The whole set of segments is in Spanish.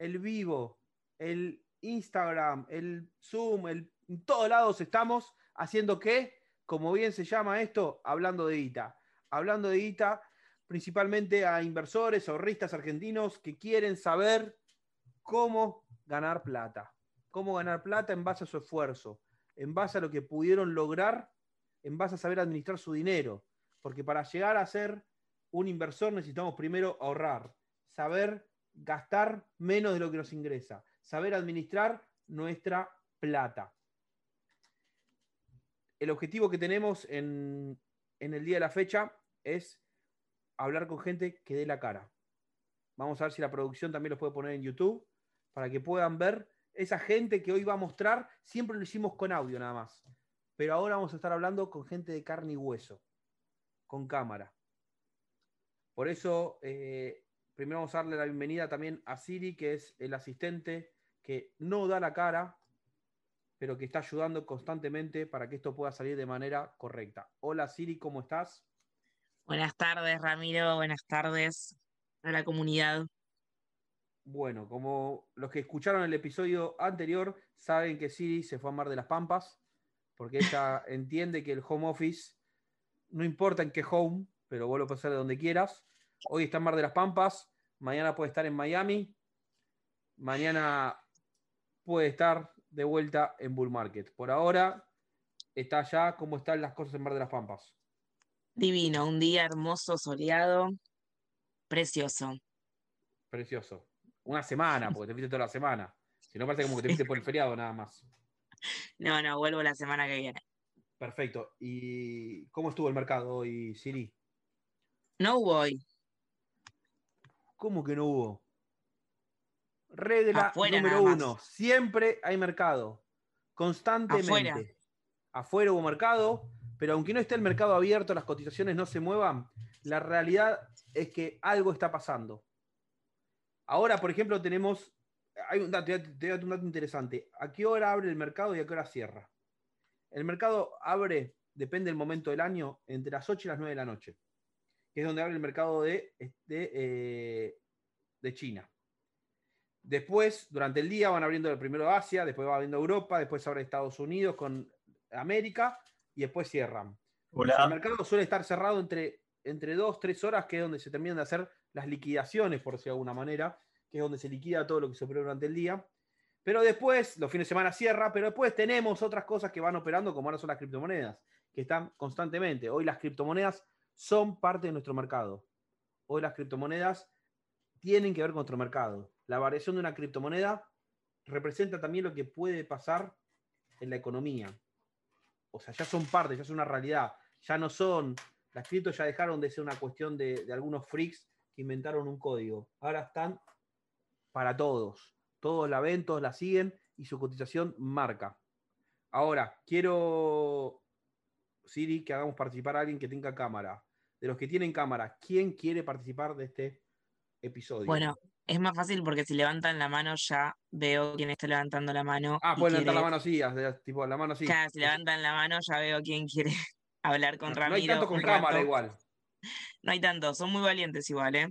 el vivo, el Instagram, el Zoom, el, en todos lados estamos haciendo qué, como bien se llama esto, hablando de guita. Hablando de guita, principalmente a inversores, ahorristas argentinos que quieren saber cómo ganar plata. Cómo ganar plata en base a su esfuerzo, en base a lo que pudieron lograr, en base a saber administrar su dinero. Porque para llegar a ser un inversor necesitamos primero ahorrar, saber gastar menos de lo que nos ingresa, saber administrar nuestra plata. El objetivo que tenemos en, el día de la fecha es hablar con gente que dé la cara. Vamos a ver si la producción también los puede poner en YouTube para que puedan ver esa gente que hoy va a mostrar. Siempre lo hicimos con audio nada más. Pero ahora vamos a estar hablando con gente de carne y hueso, con cámara. Por eso, eh, primero vamos a darle la bienvenida también a Siri, que es el asistente que no da la cara, pero que está ayudando constantemente para que esto pueda salir de manera correcta. Hola Siri, ¿cómo estás? Buenas tardes, Ramiro. Buenas tardes a la comunidad. Bueno, como los que escucharon el episodio anterior, saben que Siri se fue a Mar de las Pampas, porque ella entiende que el home office, no importa en qué home, pero vos lo puedes hacer de donde quieras. Hoy está en Mar de las Pampas, mañana puede estar en Miami, mañana puede estar de vuelta en Bull Market. Por ahora está allá, ¿cómo están las cosas en Mar de las Pampas? Divino, un día hermoso, soleado, precioso. Precioso. Una semana, porque te fuiste toda la semana. Si no, parece como que te fuiste por el feriado nada más. No, no, vuelvo la semana que viene. Perfecto. ¿Y cómo estuvo el mercado hoy, Siri? No hubo hoy. ¿Cómo que no hubo? Regla número uno. Siempre hay mercado. Constantemente. Afuera. hubo mercado, pero aunque no esté el mercado abierto, las cotizaciones no se muevan, la realidad es que algo está pasando. Ahora, por ejemplo, tenemos. Hay un dato, te un dato interesante. ¿A qué hora abre el mercado y a qué hora cierra? El mercado abre, depende del momento del año, entre las 8 y las 9 de la noche que es donde abre el mercado de, eh, de, China. Después, durante el día, van abriendo el primero Asia, después va abriendo Europa, después abre Estados Unidos con América y después cierran. El mercado suele estar cerrado entre, entre dos, tres horas, que es donde se terminan de hacer las liquidaciones, por decirlo de alguna manera, que es donde se liquida todo lo que se operó durante el día. Pero después, los fines de semana cierra, pero después tenemos otras cosas que van operando, como ahora son las criptomonedas, que están constantemente. Hoy las criptomonedas son parte de nuestro mercado. Hoy las criptomonedas tienen que ver con nuestro mercado. La variación de una criptomoneda representa también lo que puede pasar en la economía. O sea, ya son parte, ya es una realidad. Ya no son, las criptos ya dejaron de ser una cuestión de, de algunos freaks que inventaron un código. Ahora están para todos. Todos la ven, todos la siguen y su cotización marca. Ahora, quiero, Siri, que hagamos participar a alguien que tenga cámara de los que tienen cámara, ¿quién quiere participar de este episodio? Bueno, es más fácil porque si levantan la mano ya veo quién está levantando la mano. Ah, pueden levantar la mano así, tipo la mano así. Claro, si levantan la mano ya veo quién quiere hablar con Ramiro. No hay tanto con cámara igual. No hay tanto, son muy valientes igual, ¿eh?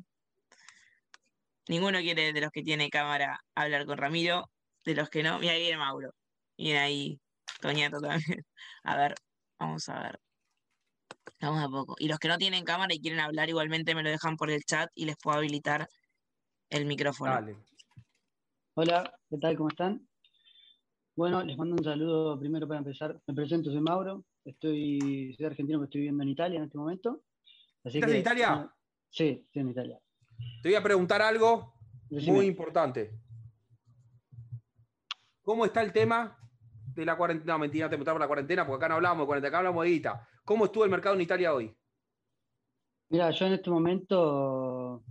Ninguno quiere de los que tiene cámara hablar con Ramiro, de los que no. Mira, ahí viene Mauro. Viene ahí Toñato también. A ver, vamos a ver. Vamos a poco. Y los que no tienen cámara y quieren hablar, igualmente me lo dejan por el chat y les puedo habilitar el micrófono. Dale. Hola, ¿qué tal? ¿Cómo están? Bueno, les mando un saludo primero para empezar. Me presento, soy Mauro. Estoy, soy argentino, que estoy viviendo en Italia en este momento. ¿Estás en Italia? Sí, estoy en Italia. Te voy a preguntar algo muy importante. ¿Cómo está el tema de la cuarentena? No, mentira, te preguntaba la cuarentena, porque acá no hablamos de cuarentena, acá hablamos de guita. ¿Cómo estuvo el mercado en Italia hoy? Mira, yo en este momento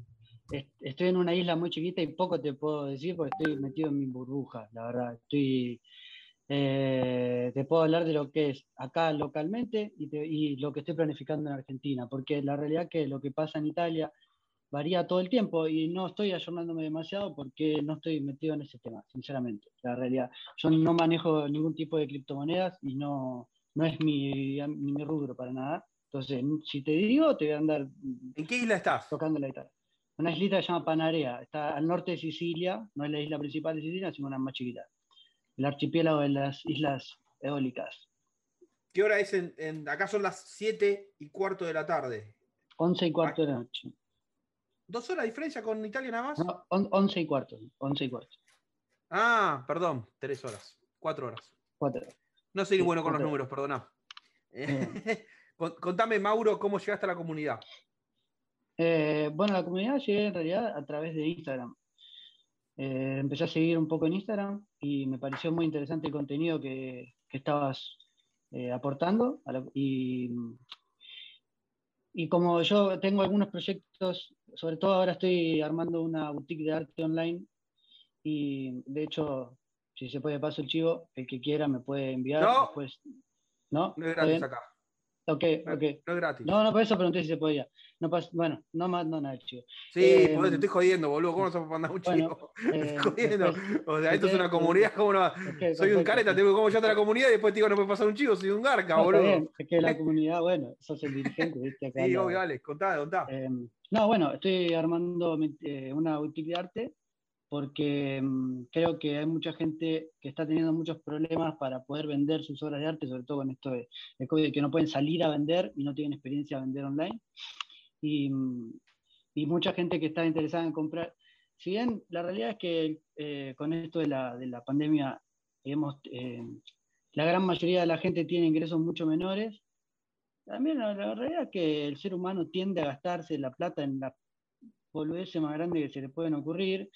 estoy en una isla muy chiquita y poco te puedo decir porque estoy metido en mi burbuja, la verdad. Eh, te puedo hablar de lo que es acá localmente y, lo que estoy planificando en Argentina, porque la realidad es que lo que pasa en Italia varía todo el tiempo y no estoy ayornándome demasiado porque no estoy metido en ese tema, sinceramente. La realidad, yo no manejo ningún tipo de criptomonedas y no, no es mi, mi rubro para nada. Entonces, si te digo, te voy a andar. ¿En qué isla estás? Tocando la guitarra. una islita que se llama Panarea. Está al norte de Sicilia, no es la isla principal de Sicilia, sino una más chiquita. El archipiélago de las islas eólicas. ¿Qué hora es en, acá son las 7 y cuarto de la tarde? 11 y cuarto de la noche. ¿Dos horas de diferencia con Italia nada más? No, 11 y cuarto. 11 y cuarto. Ah, perdón, tres horas. Cuatro horas. Cuatro. No soy bueno con los números, perdona. Contame, Mauro, cómo llegaste a la comunidad. Eh, bueno, la comunidad llegué en realidad a través de Instagram. Eh, empecé a seguir un poco en Instagram y me pareció muy interesante el contenido que, estabas eh, aportando. y, y como yo tengo algunos proyectos, sobre todo ahora estoy armando una boutique de arte online y de hecho, si se puede paso el chivo, el que quiera me puede enviar. No, después, ¿no? no es gratis acá. Ok, ok. No es gratis. No, no, por eso pregunté si se podía. No bueno, no más, no nada, chivo. Sí, eh, te estoy jodiendo, boludo. ¿Cómo no se puede mandar un chivo? Eh, estoy jodiendo. o sea, esto es una comunidad, ¿cómo no? soy un careta, tengo cómo yo a la comunidad y después te digo, no puede pasar un chivo, soy un garca, boludo. Bien. Es que la comunidad, bueno, sos el dirigente, ¿viste? Acá sí, obvio, dale, contá, contá. Eh, no, bueno, estoy armando eh, una boutique de arte porque mm, creo que hay mucha gente que está teniendo muchos problemas para poder vender sus obras de arte, sobre todo con esto de, COVID, que no pueden salir a vender y no tienen experiencia a vender online. Y, mm, y, mucha gente que está interesada en comprar. Si bien la realidad es que eh, con esto de la, de la pandemia, digamos, eh, la gran mayoría de la gente tiene ingresos mucho menores, también la, la, realidad es que el ser humano tiende a gastarse la plata en la boludez más grande que se le pueden ocurrir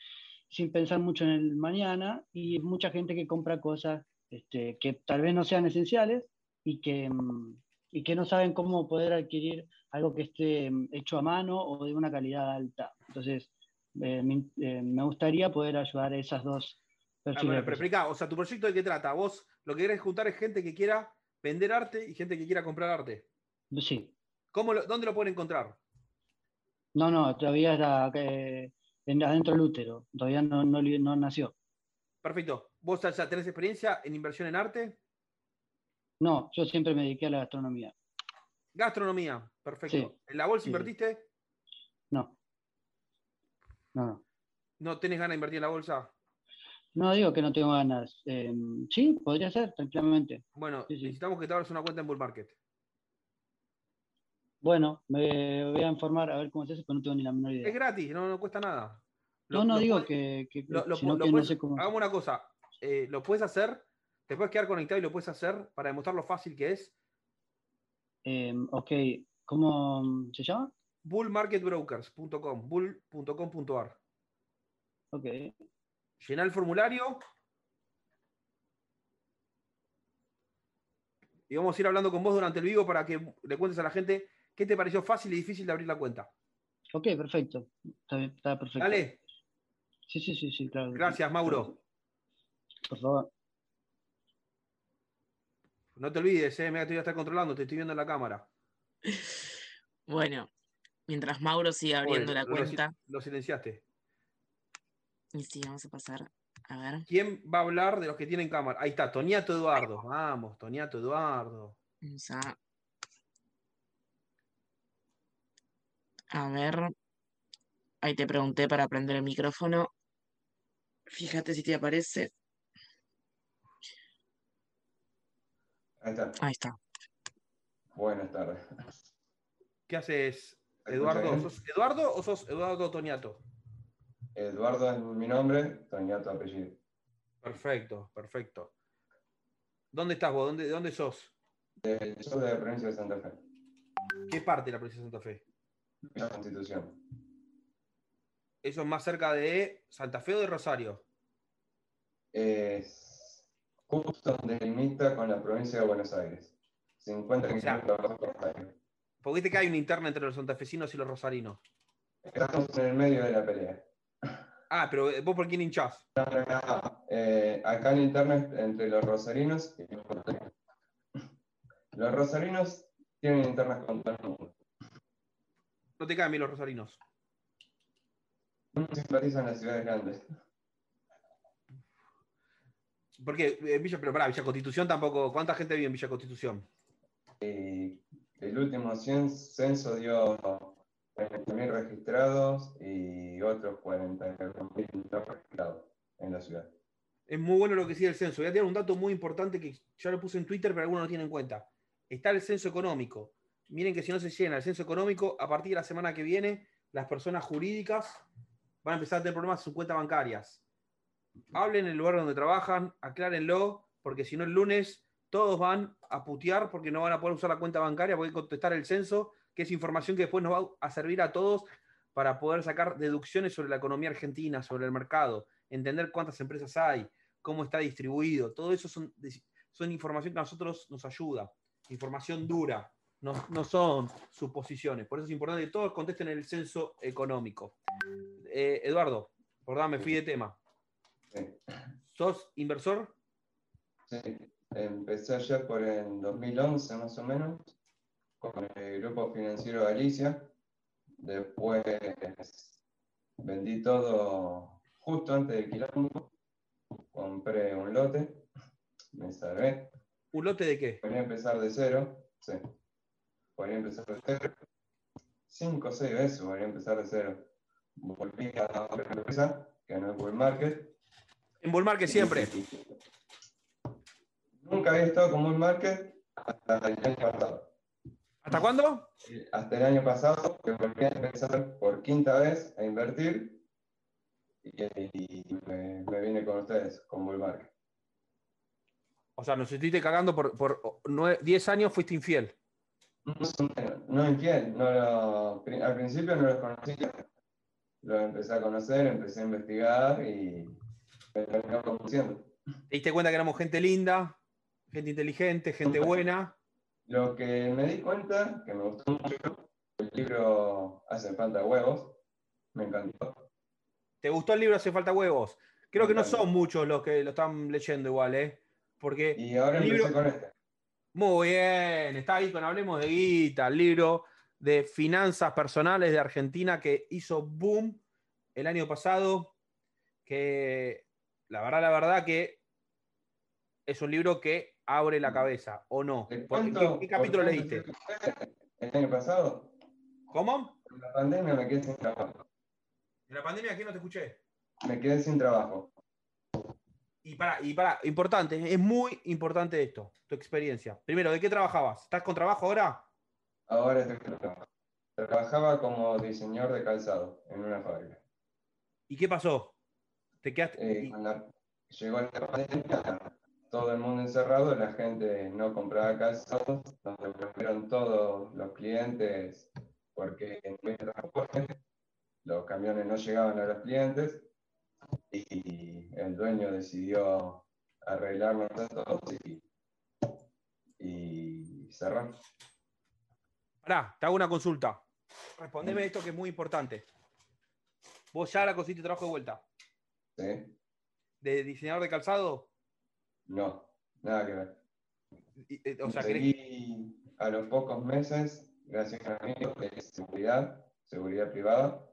sin pensar mucho en el mañana y mucha gente que compra cosas este, que tal vez no sean esenciales y que, mm, y que no saben cómo poder adquirir algo que esté mm, hecho a mano o de una calidad alta. Entonces, eh, eh, me, gustaría poder ayudar a esas dos personas. Ah, pero explica, o sea, tu proyecto de qué trata? Vos lo que querés juntar es gente que quiera vender arte y gente que quiera comprar arte. Sí. ¿Cómo ¿Dónde lo pueden encontrar? No, no, todavía está, adentro del útero, todavía no, no, nació. Perfecto. ¿Vos ya tenés experiencia en inversión en arte? No, yo siempre me dediqué a la gastronomía. Gastronomía, perfecto. ¿En la bolsa invertiste? No. No, no. ¿No tenés ganas de invertir en la bolsa? No digo que no tengo ganas. Em, sí, podría ser, tranquilamente. Bueno, necesitamos que te abras una cuenta en Bull Market. Bueno, me voy a informar a ver cómo se hace, pero no tengo ni la menor idea. Es gratis, no, cuesta nada. no, no digo que, no sé cómo. Hagamos una cosa, eh, lo puedes hacer, te puedes quedar conectado y lo puedes hacer para demostrar lo fácil que es. Em, ok, ¿cómo se llama? bullmarketbrokers.com, bull.com.ar. Ok. Llena el formulario. Y vamos a ir hablando con vos durante el vivo para que le cuentes a la gente ¿Qué te pareció fácil y difícil de abrir la cuenta? Ok, perfecto. Está, bien, está perfecto. Dale. Sí, sí, sí, sí, claro. Gracias, Mauro. Por favor. No te olvides, eh, mira, te voy a estar controlando, te estoy viendo en la cámara. Bueno, mientras Mauro sigue abriendo la cuenta. Lo, silenciaste. Y sí, vamos a pasar. A ver. ¿Quién va a hablar de los que tienen cámara? Ahí está, Toniato Eduardo. Vamos, Toniato Eduardo. Vamos a A ver. Ahí te pregunté para prender el micrófono. Fíjate si te aparece. Ahí está. Ahí está. Buenas tardes. ¿Qué haces, Eduardo? ¿Sos Eduardo o sos Eduardo Toñato? Eduardo es mi nombre, Toñato apellido. Perfecto, perfecto. ¿Dónde estás vos? ¿Dónde, dónde sos? De, soy de la provincia de Santa Fe. ¿Qué parte de la provincia de Santa Fe? La Constitución. ¿Eso es más cerca de Santa Fe o de Rosario? Es justo donde limita con la provincia de Buenos Aires. 50 kilómetros por Rosario. ¿Por qué que hay una interna entre los santafesinos y los rosarinos? Estamos en el medio de la pelea. Ah, pero vos por quién hinchás? Eh, acá en internet entre los rosarinos y los rosarinos. Los rosarinos tienen internas con todo el mundo. No te caen bien los rosarinos. No simpatizan las ciudades grandes. Porque eh, Villa, pero para Villa Constitución tampoco. ¿Cuánta gente vive en Villa Constitución? Eh, el último censo dio 40.000 registrados y otros 40.000 no registrados en la ciudad. Es muy bueno lo que sigue el censo. Voy a tener un dato muy importante que ya lo puse en Twitter, pero algunos no tienen en cuenta. Está el censo económico. Miren que si no se llena el censo económico, a partir de la semana que viene, las personas jurídicas van a empezar a tener problemas en sus cuentas bancarias. Hablen en el lugar donde trabajan, aclárenlo, porque si no el lunes todos van a putear porque no van a poder usar la cuenta bancaria, porque contestar el censo, que es información que después nos va a servir a todos para poder sacar deducciones sobre la economía argentina, sobre el mercado, entender cuántas empresas hay, cómo está distribuido. Todo eso son, son información que a nosotros nos ayuda, información dura, no, son suposiciones. Por eso es importante que todos contesten el censo económico. Eh, Eduardo, por me fui de tema. ¿Sos inversor? Sí, empecé ayer por el 2011 más o menos, con el grupo financiero Galicia. Después vendí todo justo antes del quilombo. Compré un lote, me salvé. ¿Un lote de qué? Voy a empezar de cero, sí. Voy a empezar de cero. Cinco o seis veces voy a empezar de cero. Volví a otra empresa, que no es Bull Market, en Bull Market siempre. Nunca había estado con Bull Market hasta el año pasado. ¿Hasta cuándo? Hasta el año pasado, que volví a empezar por quinta vez a invertir y, me, vine con ustedes, con Bull Market. O sea, nos estuviste cagando por, por 10 años, fuiste infiel. No, infiel, al principio no los conocía. Los empecé a conocer, empecé a investigar y ¿Te diste cuenta que éramos gente linda, gente inteligente, gente buena? Lo que me di cuenta, que me gustó mucho, el libro Hace falta huevos, me encantó. ¿Te gustó el libro Hace falta huevos? Creo que no son muchos los que lo están leyendo igual, ¿eh? Porque y ahora el libro... con este. Muy bien, está ahí con Hablemos de Guita, el libro de finanzas personales de Argentina que hizo boom el año pasado, que la verdad, la verdad que es un libro que abre la cabeza, ¿o no? ¿Qué, ¿Qué, capítulo leíste? ¿El año pasado? ¿Cómo? En la pandemia me quedé sin trabajo. ¿En la pandemia aquí no te escuché? Me quedé sin trabajo. Y para, y para, importante, es muy importante esto, tu experiencia. Primero, ¿de qué trabajabas? ¿Estás con trabajo ahora? Ahora estoy con trabajo. Trabajaba como diseñador de calzado en una fábrica. ¿Y qué pasó? Te eh, llegó la pandemia, todo el mundo encerrado, la gente no compraba calzados, nos devolvieron todos los clientes porque en los camiones no llegaban a los clientes y el dueño decidió arreglarnos a todos y, y cerrar. Pará, te hago una consulta. Respondeme esto que es muy importante. ¿Vos ya la conseguiste trabajo de vuelta? ¿De diseñador de calzado? No, nada que ver. Eh, o sea, a los pocos meses, gracias a mí, de seguridad, seguridad privada.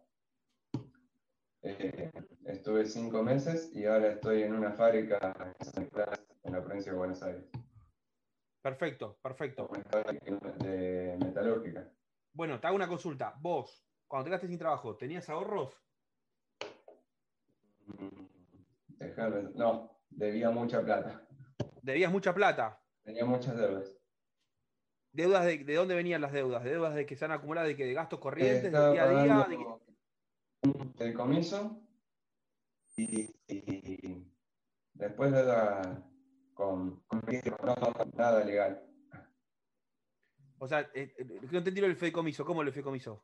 Eh, estuve cinco meses y ahora estoy en una fábrica en la provincia de Buenos Aires. Perfecto, perfecto. De metalúrgica. Bueno, te hago una consulta. Vos, cuando te quedaste sin trabajo, ¿tenías ahorros? no, debía mucha plata. ¿Debías mucha plata? Tenía muchas deudas. ¿Deudas de, de dónde venían las deudas? ¿De deudas de que se han acumulado de, que, de gastos corrientes, de día a día? De comiso y, después deuda con, con, nada legal. O sea, eh, eh, no te tiro el fideicomiso. ¿Cómo el fideicomiso?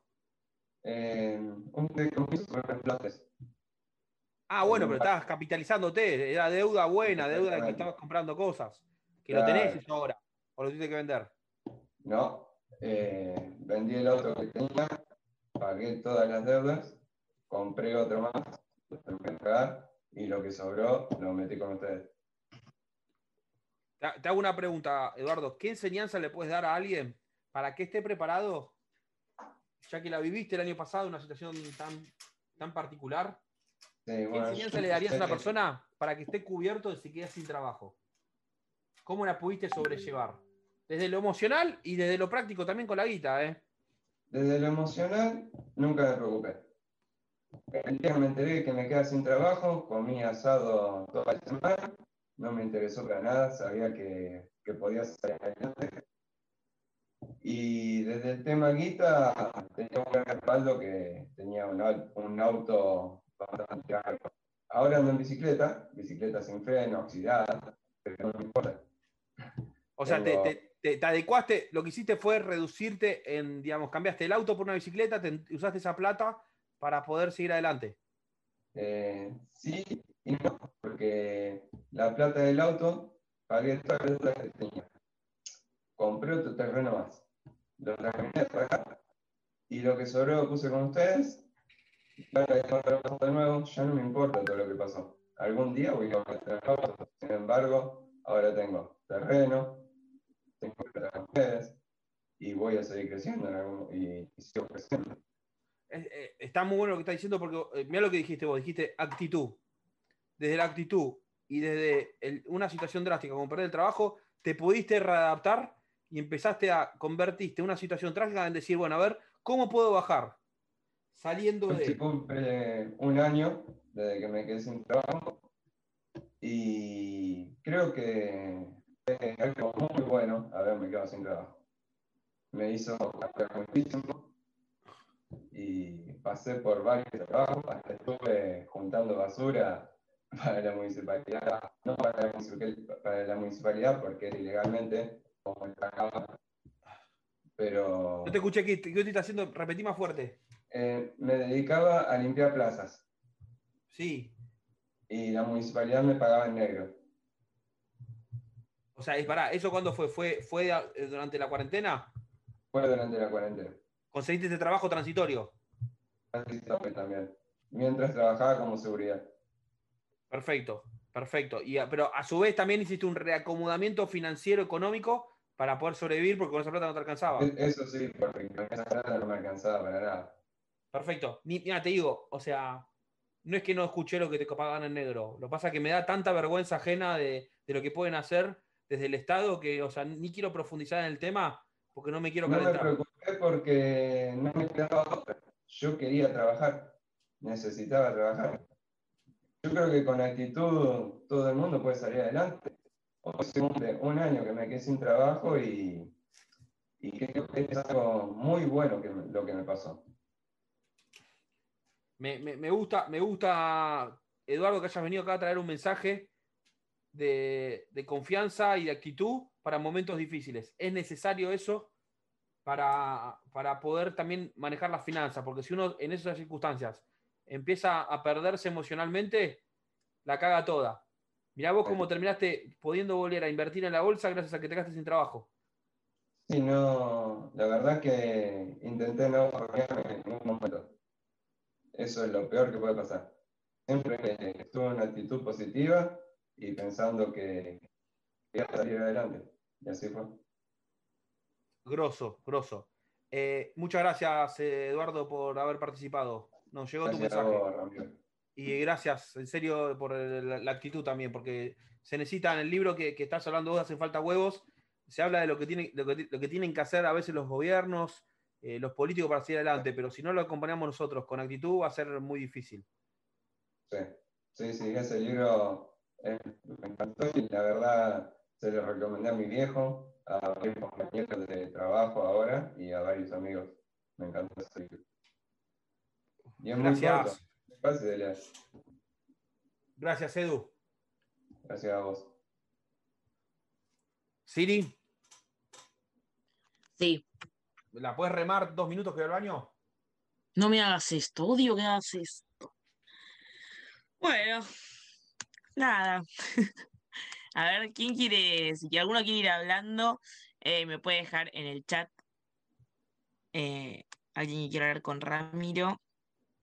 Eh, un fideicomiso con explotes. Ah, bueno, pero estabas capitalizándote, era deuda buena, deuda de que estabas comprando cosas, que lo tenés eso ahora, o lo tienes que vender. No, eh, vendí el otro que tenía, pagué todas las deudas, compré otro más, y lo que sobró lo metí con ustedes. Te hago una pregunta, Eduardo. ¿Qué enseñanza le puedes dar a alguien para que esté preparado, ya que la viviste el año pasado, una situación tan, tan particular? ¿Qué enseñanza le darías a una persona para que esté cubierto de si queda sin trabajo? ¿Cómo la pudiste sobrellevar? Desde lo emocional y desde lo práctico también con la guita, ¿eh? Desde lo emocional, nunca me preocupé. El día que me enteré que me quedaba sin trabajo, comí asado toda la semana, no me interesó para nada, sabía que, que podía salir adelante. Y desde el tema guita, tenía un gran respaldo que tenía un, un auto bastante caro. Ahora ando en bicicleta, bicicleta sin freno, oxidada, pero no me importa. O sea, te, te, adecuaste, lo que hiciste fue reducirte en, digamos, cambiaste el auto por una bicicleta, te, usaste esa plata para poder seguir adelante. Eh, sí y no, porque la plata del auto pagué toda la deuda que tenía. Compré otro terreno más. Lo terminé de pagar. Y lo que sobró lo puse con ustedes. de nuevo, ya no me importa todo lo que pasó. Algún día voy a tener auto. Sin embargo, ahora tengo terreno, tengo plata con ustedes y voy a seguir creciendo y, y sigo creciendo. Eh, está muy bueno lo que está diciendo porque eh, mira lo que dijiste vos, dijiste actitud. Desde la actitud y desde una situación drástica como perder el trabajo, te pudiste readaptar y empezaste a convertirte una situación trágica en decir, bueno, a ver, ¿cómo puedo bajar? Saliendo de... cumple un año desde que me quedé sin trabajo y creo que es algo muy bueno haberme quedado sin trabajo. Me hizo muchísimo y pasé por varios trabajos, hasta estuve juntando basura para la municipalidad, no para la municipalidad, porque era ilegalmente, como pagaba. Pero. No te escuché, ¿qué, qué te está haciendo? Repetí más fuerte. Eh, me dedicaba a limpiar plazas. Sí. Y la municipalidad me pagaba en negro. O sea, pará, ¿eso cuándo fue? ¿Fue, fue durante la cuarentena? Fue durante la cuarentena. ¿Conseguiste ese trabajo transitorio? También. Mientras trabajaba como seguridad. Perfecto, perfecto. Y, pero a su vez también hiciste un reacomodamiento financiero económico para poder sobrevivir porque con esa plata no te alcanzaba. E-, eso sí, porque con esa plata no me alcanzaba para nada. Perfecto. Mira, te digo, o sea, no es que no escuché lo que te pagan en negro. Lo que pasa es que me da tanta vergüenza ajena de, de, lo que pueden hacer desde el Estado que, o sea, ni quiero profundizar en el tema porque no me quiero calentar. No me preocupé porque no me quedaba otra. Yo quería trabajar, necesitaba trabajar. Yo creo que con actitud todo el mundo puede salir adelante. Un año que me quedé sin trabajo y, y creo que es algo muy bueno lo que me pasó. Me, me, gusta, me gusta, Eduardo, que hayas venido acá a traer un mensaje de, de confianza y de actitud para momentos difíciles. Es necesario eso para, para, poder también manejar las finanzas, porque si uno en esas circunstancias empieza a perderse emocionalmente, la caga toda. Mirá vos cómo terminaste pudiendo volver a invertir en la bolsa gracias a que te quedaste sin trabajo. Sí, no, la verdad que intenté no en ningún momento. Eso es lo peor que puede pasar. Siempre estuve en una actitud positiva y pensando que iba a salir adelante. Y así fue. Grosso, grosso. Eh, muchas gracias, Eduardo, por haber participado. Nos llegó tu mensaje. y gracias, en serio, por la, actitud también, porque se necesita en el libro que, estás hablando vos, hacen falta huevos. Se habla de lo que, tiene, lo que, tienen que hacer a veces los gobiernos, eh, los políticos para seguir adelante, pero si no lo acompañamos nosotros con actitud va a ser muy difícil. Sí, sí, sí, ese libro eh, me encantó y la verdad se lo recomendé a mi viejo, a varios compañeros de trabajo ahora y a varios amigos. Me encanta ese libro. Y es Gracias. muy fácil de leer. Gracias, Edu. Gracias a vos. Siri. Sí. ¿La puedes remar dos minutos que voy al baño? No me hagas esto, odio que hagas esto. Bueno, nada. A ver, ¿quién quiere? Si alguno quiere ir hablando, eh, me puede dejar en el chat. Eh, alguien que quiera hablar con Ramiro.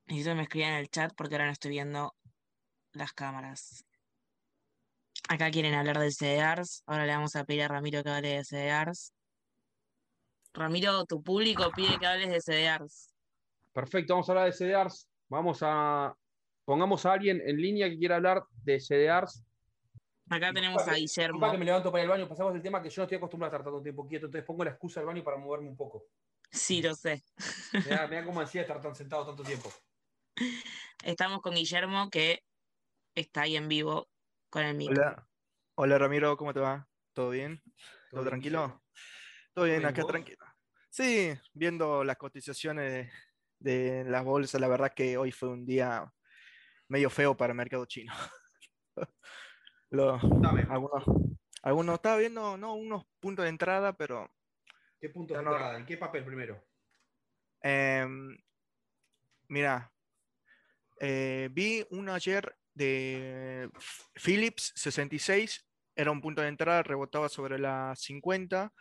Necesito que me escriban en el chat porque ahora no estoy viendo las cámaras. Acá quieren hablar de CDRs. Ahora le vamos a pedir a Ramiro que hable de CDRs. Ramiro, tu público pide que hables de CDRs. Perfecto, vamos a hablar de CDRs. Vamos a. Pongamos a alguien en línea que quiera hablar de CDRs Acá tenemos a Guillermo. que me levanto para el baño, pasamos del tema que yo no estoy acostumbrado a estar tanto tiempo quieto, entonces pongo la excusa del baño para moverme un poco. Sí, lo sé. Mira, mira cómo decía estar tan sentado tanto tiempo. Estamos con Guillermo, que está ahí en vivo con el micro. Hola, hola Ramiro, ¿cómo te va? ¿Todo bien? ¿Todo, tranquilo? Todo bien, bien, acá vos? tranquilo. Sí, viendo las cotizaciones de, de las bolsas, la verdad que hoy fue un día medio feo para el mercado chino. Lo- algunos, algunos, estaba viendo, no, unos puntos de entrada, pero ¿Qué punto de No, entrada? ¿En qué papel primero? Em, mira, eh, vi uno ayer de Philips 66, era un punto de entrada, rebotaba sobre la 50.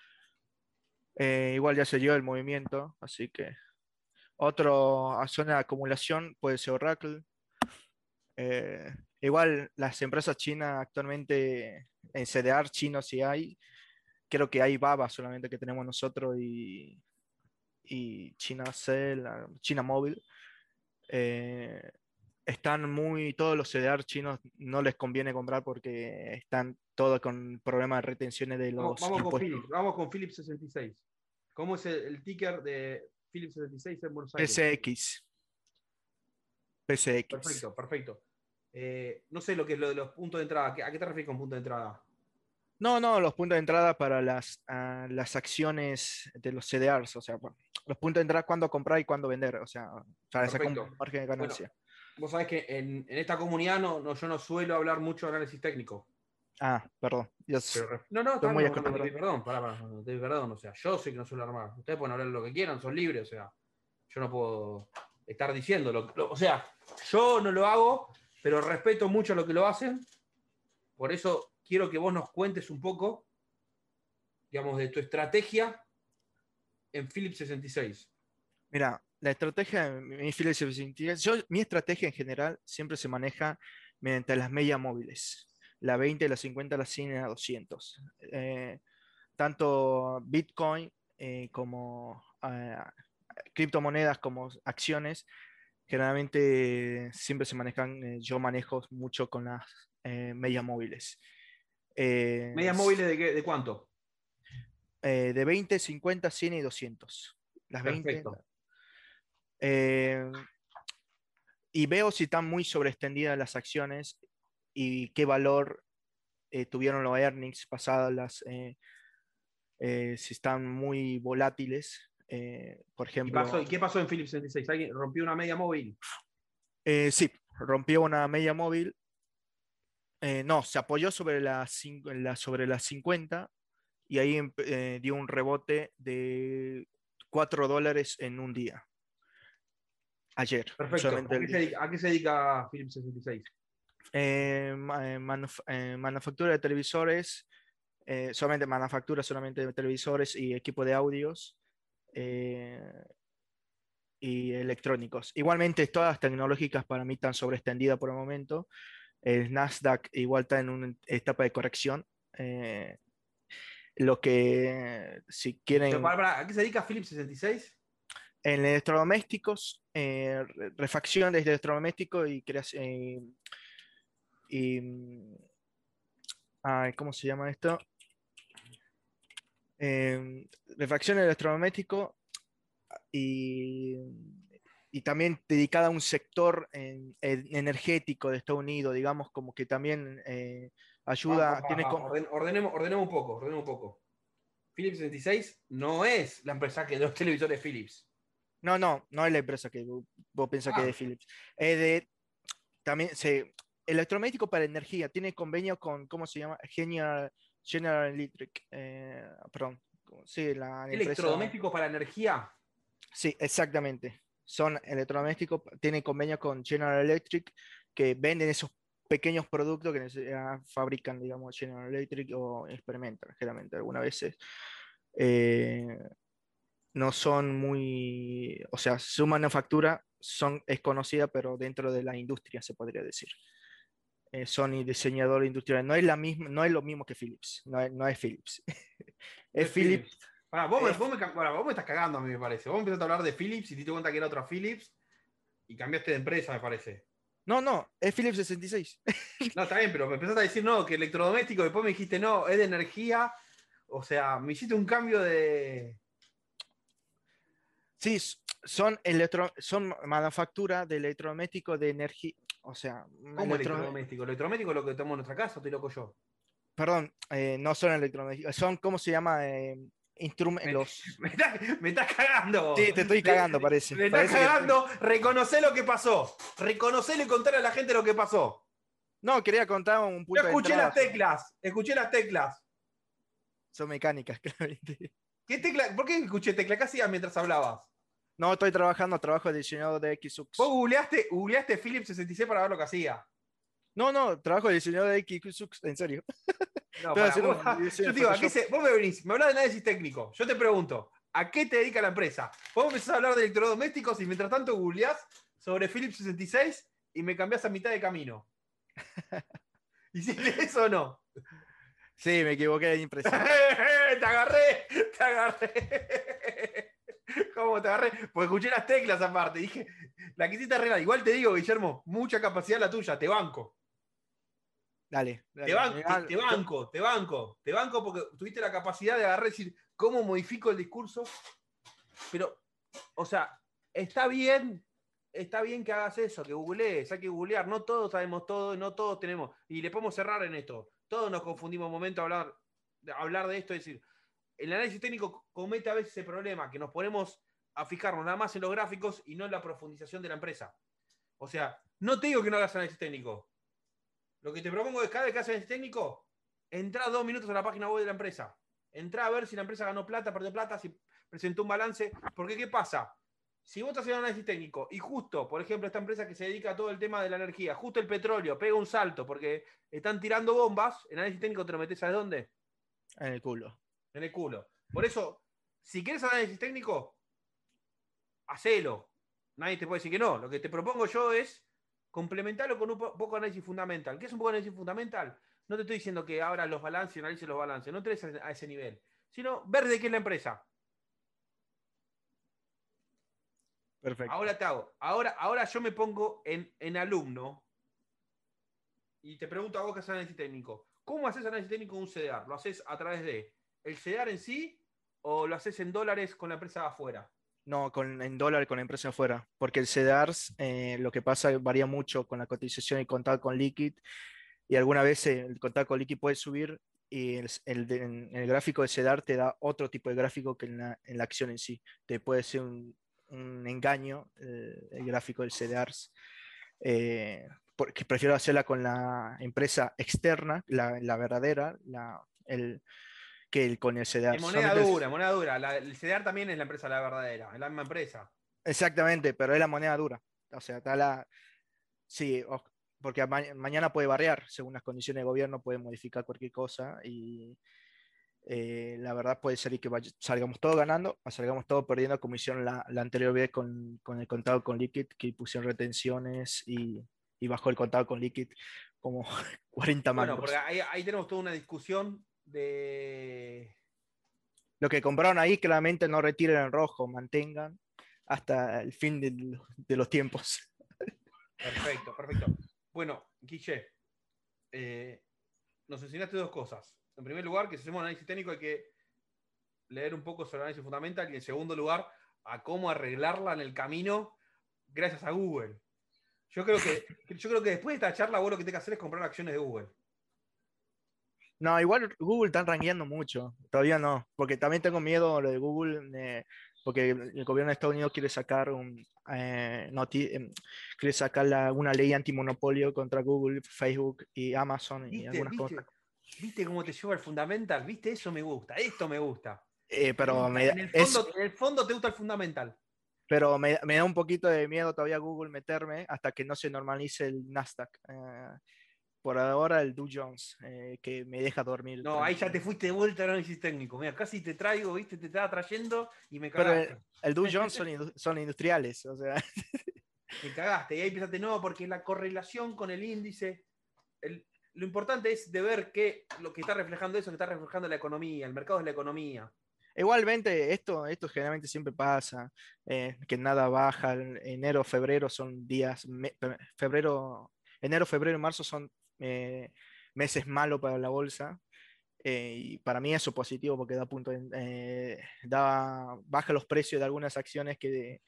eh, igual ya se dio el movimiento, así que otro a zona de acumulación puede ser Oracle. Igual las empresas chinas actualmente en CDR chinos sí hay. Creo que hay Baba solamente que tenemos nosotros y, y China Cell, China Móvil, eh, están muy, todos los CDR chinos no les conviene comprar porque están todos con problemas de retenciones de los Vamos, vamos con. Philips, vamos con Philips 66. ¿Cómo es el, el ticker de Philips 66 en Buenos Aires? PCX. PCX. Perfecto, perfecto. Eh, no sé lo que es lo de los puntos de entrada. ¿A qué- ¿A qué te refieres con punto de entrada? No, no, los puntos de entrada para las, ah, las acciones de los CDRs, o sea, bueno, los puntos de entrada cuándo comprar y cuándo vender, o sea, para sacar un margen de ganancia. Vos sabés que en, en esta comunidad no, no- yo no suelo hablar mucho de análisis técnico. Ah, perdón. Yo Pero no, no, Estoy muy no, no perdón, pará, pará, no te perdón, o sea, yo sé que no suelo armar. Ustedes pueden hablar lo que quieran, son libres, o sea, yo no puedo estar diciéndolo. Lo- O sea, yo no lo hago, pero respeto mucho lo que lo hacen. Por eso quiero que vos nos cuentes un poco, digamos, de tu estrategia en Philips 66. Mira, la estrategia de mi Philips 66, yo, mi estrategia en general siempre se maneja mediante las medias móviles, la 20, la 50, la 100 y la 200. Eh, tanto Bitcoin eh, como eh, criptomonedas como acciones, generalmente siempre se manejan, eh, yo manejo mucho con las eh, medias móviles. Eh, ¿Medias móviles de, qué- de cuánto? de 20, 50, 100 y 200. Las 20. Perfecto. Eh, y veo si están muy sobreextendidas las acciones y qué valor tuvieron los earnings pasadas, las, si están muy volátiles. Eh, por ¿Y, ejemplo, pasó- y qué pasó en Philips 66? ¿Alguien rompió una media móvil? eh, sí, rompió una media móvil. Eh, no, se apoyó sobre la, la- sobre las 50 y ahí eh, dio un rebote de 4 dólares en un día. Ayer. Perfecto. ¿A qué, se a qué se dedica Philips 66? Eh, eh, manuf- manufactura de televisores, solamente manufactura solamente de televisores y equipo de audios eh, y electrónicos. Igualmente, todas tecnológicas para mí están sobreextendidas por el momento. El Nasdaq igual está en una etapa de corrección. eh, lo que, si quieren, ¿A qué se dedica Philips 66? en electrodomésticos, eh, re- refacción de electrodomésticos y creación. y, mm, ay, ¿cómo se llama esto? Em, refacción de electrodoméstico y, y también dedicada a un sector en- en- energético de Estados Unidos, digamos, como que también eh, ayuda, tiene orden- ordenemos, ordenemos un poco, ordenemos un poco. Philips 66 no es la empresa que los televisores Philips. No, no, no es la empresa que vos, vos pensás que Ah. es de Philips. Es de. También se. Electrodoméstico para energía. Tiene convenio con. ¿Cómo se llama? General, General Electric. eh, perdón. Sí, la empresa- Electrodomésticos para energía. Sí, exactamente. Son electrodomésticos. Tienen convenio con General Electric que venden esos pequeños productos que ah, fabrican, digamos, General Electric o experimentan, generalmente, algunas veces. Eh, no son muy, o sea, su manufactura son, es conocida, pero dentro de la industria se podría decir. Eh, Sony diseñador industrial, no es la misma, no es lo mismo que Philips, no es, no es Philips. es Philips, Pará, vos, me, es- vos me vos estás cagando a mí, me parece. Vos empezaste a hablar de Philips y te diste cuenta que era otra Philips y cambiaste de empresa, me parece. no, no, es Philips 66. No, está bien, pero me empezaste a decir no, que electrodoméstico, después me dijiste no, es de energía. O sea, me hiciste un cambio de. Sí, son, electro, son manufactura de electrodoméstico de energía. O sea, ¿Cómo electrodoméstico? ¿Electrodoméstico es lo que tenemos en nuestra casa? Estoy loco yo. Perdón, eh, no son electrodomésticos. Son, ¿cómo se llama? Eh, instrumentos. Me, estás cagando. Sí, te estoy cagando, parece. Me estás cagando. Reconoce lo que pasó. Reconocelo y contar a la gente lo que pasó. No, quería contar un punto Yo escuché las teclas. Escuché las teclas. Son mecánicas, claramente. ¿Qué tecla? ¿Por qué escuché tecla? ¿Qué hacías mientras hablabas? No, estoy trabajando, trabajo de diseñador de XUX. ¿Vos googleaste, googleaste Philips 66 para ver lo que hacía? No, no, trabajo de diseñador de XUX, en serio. No, para, vos, yo digo, ¿a qué se, vos me venís, me hablas de análisis técnico. Yo te pregunto, ¿a qué te dedica la empresa? Vos empezás a hablar de electrodomésticos y mientras tanto googleás sobre Philips 66 y me cambiás a mitad de camino. ¿Hiciste eso o no? Sí, me equivoqué de impresión. te agarré, te agarré. ¿Cómo te agarré? Pues escuché las teclas aparte. Dije, la quisiste arreglar. Igual te digo, Guillermo, mucha capacidad la tuya, te banco. Dale. te, banco, te, banco, te banco, te banco porque tuviste la capacidad de agarrar y decir cómo modifico el discurso. Pero, o sea, está bien, está bien que hagas eso, que googlees, hay que googlear. No todos sabemos todo, no todos tenemos. Y le podemos cerrar en esto. Todos nos confundimos un momento a hablar, hablar de esto, es decir, el análisis técnico comete a veces ese problema, que nos ponemos a fijarnos nada más en los gráficos y no en la profundización de la empresa. O sea, no te digo que no hagas análisis técnico. Lo que te propongo es cada vez que haces análisis técnico, entra dos minutos a la página web de la empresa. Entra a ver si la empresa ganó plata, perdió plata, si presentó un balance. Porque, ¿qué pasa? Si vos estás haciendo análisis técnico y justo, por ejemplo, esta empresa que se dedica a todo el tema de la energía, justo el petróleo pega un salto porque están tirando bombas, el análisis técnico te lo metes, ¿sabes dónde? En el culo en el culo. Por eso, si quieres análisis técnico, hacelo. Nadie te puede decir que no. Lo que te propongo yo es complementarlo con un poco de análisis fundamental. ¿Qué es un poco de análisis fundamental? No te estoy diciendo que abra los balances y analice los balances, no te a ese nivel, sino ver de qué es la empresa. Perfecto. Ahora te hago. Ahora, ahora yo me pongo en, en alumno y te pregunto a vos que haces análisis técnico. ¿Cómo haces análisis técnico en un CDR? ¿Lo haces a través de el CEDAR en sí o lo haces en dólares con la empresa afuera? No, con, en dólares con la empresa afuera, porque el CEDAR eh, lo que pasa varía mucho con la cotización y contado con Liquid, y alguna vez el contado con Liquid puede subir y el, el, gráfico de CEDAR te da otro tipo de gráfico que en la, en la acción en sí. Te puede ser un, un engaño eh, el gráfico del CEDAR. Eh, porque prefiero hacerla con la empresa externa, la, la verdadera, la, el, que con el CDR. moneda dura, moneda dura. el CDR también es la empresa la verdadera, es la misma empresa. Exactamente, pero es la moneda dura. O sea, está la. Sí, porque mañana puede variar, según las condiciones de gobierno, puede modificar cualquier cosa y eh, la verdad puede ser que salgamos todos ganando o salgamos todos perdiendo, como hicieron la, anterior vez con, el contado con Liquid, que pusieron retenciones y, bajó el contado con Liquid como 40 más. Bueno, porque ahí, ahí tenemos toda una discusión de... Lo que compraron ahí claramente no retiren en rojo, mantengan hasta el fin de, los tiempos. Perfecto, perfecto. Bueno, Guille, eh, nos enseñaste dos cosas. En primer lugar, que si hacemos análisis técnico hay que leer un poco sobre análisis fundamental y en segundo lugar, a cómo arreglarla en el camino gracias a Google. Yo creo que, yo creo que después de esta charla vos lo que tenés que hacer es comprar acciones de Google. No, igual Google está rankeando mucho. Todavía no. Porque también tengo miedo lo de Google. Eh, porque el gobierno de Estados Unidos quiere sacar un, eh, em, quiere sacar una ley antimonopolio contra Google, Facebook y Amazon y algunas cosas. ¿Viste cómo te lleva el fundamental? ¿Viste? Eso me gusta. Esto me gusta. Eh, pero en, el fondo, en, el fondo, te gusta el fundamental. Pero me, da un poquito de miedo todavía Google meterme hasta que no se normalice el Nasdaq por ahora el Dow Jones, eh, que me deja dormir. No, ahí ya te fuiste de vuelta al análisis técnico. Mira, casi te traigo, viste, te estaba trayendo y me cagaste. Pero el, Dow Jones son, industriales, o sea. Me cagaste. Y ahí pensaste, no, porque la correlación con el índice. lo importante es de ver que lo que está reflejando eso, que está reflejando la economía. El mercado es la economía. Igualmente, esto, esto generalmente siempre pasa, eh, que nada baja, enero, febrero son días, febrero, enero, febrero y marzo son eh, meses malos para la bolsa. Eh, y para mí eso es positivo porque da punto eh, da, baja los precios de algunas acciones que,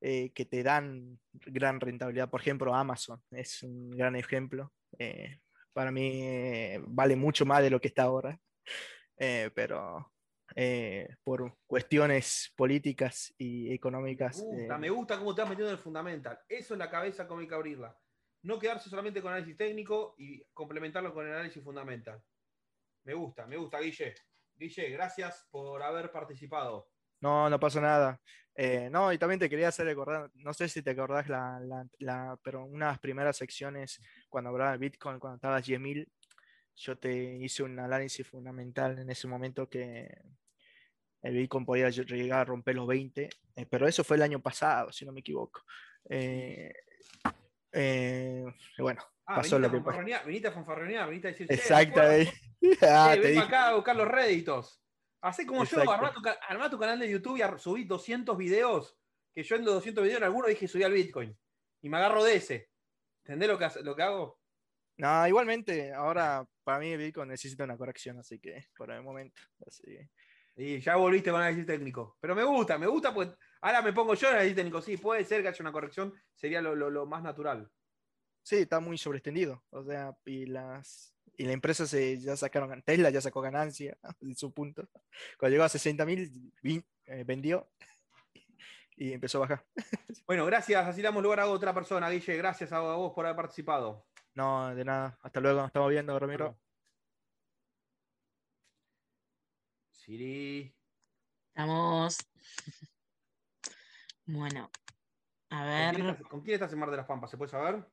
eh, que te dan gran rentabilidad. Por ejemplo, Amazon es un gran ejemplo. para mí vale mucho más de lo que está ahora. pero por cuestiones políticas y económicas. Me gusta, me gusta cómo te has metido en el fundamental. Eso es la cabeza que abrirla. No quedarse solamente con análisis técnico y complementarlo con el análisis fundamental. Me gusta, me gusta, Guille. Guille, gracias por haber participado. No, no pasa nada. Eh, no, y también te quería hacer recordar, no sé si te acordás, la, la, pero unas primeras secciones cuando hablaba de Bitcoin, cuando estabas 10.000, yo te hice un análisis fundamental en ese momento que el Bitcoin podía llegar a romper los 20, eh, pero eso fue el año pasado, si no me equivoco. Eh, bueno, ah, pasó pasó. Venite a fanfarronear, venite a decir, Exacto, ah, ven acá a buscar los réditos. Hacé como yo, armá tu, canal de YouTube y subí 200 videos, que yo en los 200 videos en algunos dije subí al Bitcoin. Y me agarro de ese. ¿Entendés lo que, lo que hago? No, igualmente, ahora para mí el Bitcoin necesita una corrección, así que por el momento. Y ya volviste con análisis técnico. Pero me gusta, me gusta, pues ahora me pongo yo en análisis técnico. Sí, puede ser que haya una corrección, sería lo, lo más natural. Sí, está muy sobreextendido. O sea, y las y la empresa se, ya sacaron, Tesla ya sacó ganancia en su punto. Cuando llegó a 60 mil, eh, vendió y empezó a bajar. Bueno, gracias. Así damos lugar a otra persona, Guille. Gracias a vos por haber participado. No, de nada. Hasta luego. Nos estamos viendo, Ramiro. Siri. Estamos. Bueno, a ver. ¿Con quién estás en Mar de las Pampas? ¿Se puede saber?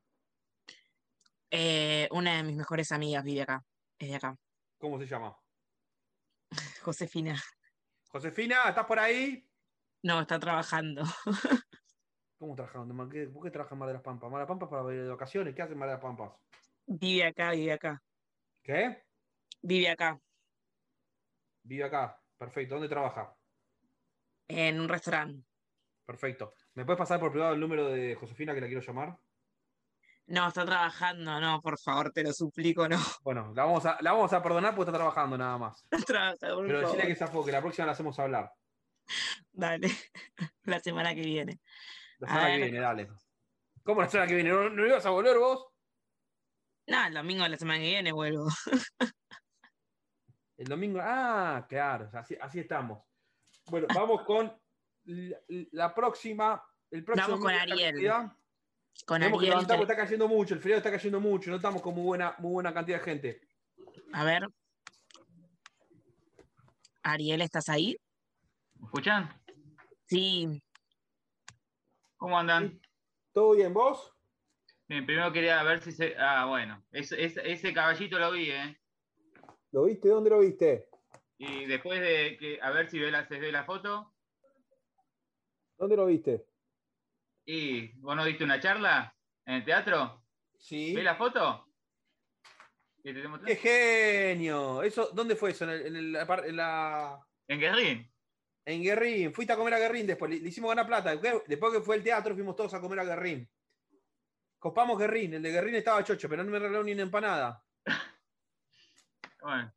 Eh, una de mis mejores amigas vive acá, es de acá. ¿Cómo se llama? Josefina. Josefina, ¿estás por ahí? No, está trabajando. ¿Cómo trabajando? ¿Por qué trabaja en Mar de las Pampas? ¿Mar de las Pampas para ir de vacaciones? ¿Qué hace en Mar de las Pampas? Vive acá, vive acá. ¿Qué? Vive acá. Vive acá. Perfecto. ¿Dónde trabaja? En un restaurante. Perfecto. ¿Me puedes pasar por privado el número de Josefina que la quiero llamar? No, está trabajando, no, por favor, te lo suplico, no. Bueno, la vamos a, la vamos a perdonar porque está trabajando nada más. Pero decirle que se que la próxima la hacemos hablar. Dale, la semana que viene. La semana que viene, dale. ¿Cómo la semana que viene? ¿No, ibas a volver vos? No, el domingo de la semana que viene vuelvo. El domingo, ah, claro, así, así estamos. Bueno, vamos con la, próxima. El próximo vamos con Ariel. Con Tenemos que levantar está cayendo mucho, el frío está cayendo mucho, no estamos con muy buena, muy buena cantidad de gente. A ver. Ariel, ¿estás ahí? ¿Me escuchan? Sí. ¿Cómo andan? ¿Todo bien, vos? Bien, primero quería ver si se. Ah, bueno. ese caballito lo vi, ¿eh? ¿Lo viste? ¿Dónde lo viste? Y después de que. A ver si ve la, se ve la foto. ¿Dónde lo viste? ¿Y vos no diste una charla en el teatro? Sí. ¿Ves la foto? ¡Qué genio! Eso, ¿Dónde fue eso? ¿En, en, la, en Guerrín. En Guerrín. Fuiste a comer a Guerrín después. Le, hicimos ganar plata. Después que fue el teatro, fuimos todos a comer a Guerrín. Copamos Guerrín. El de Guerrín estaba chocho, pero no me regaló ni una empanada. bueno.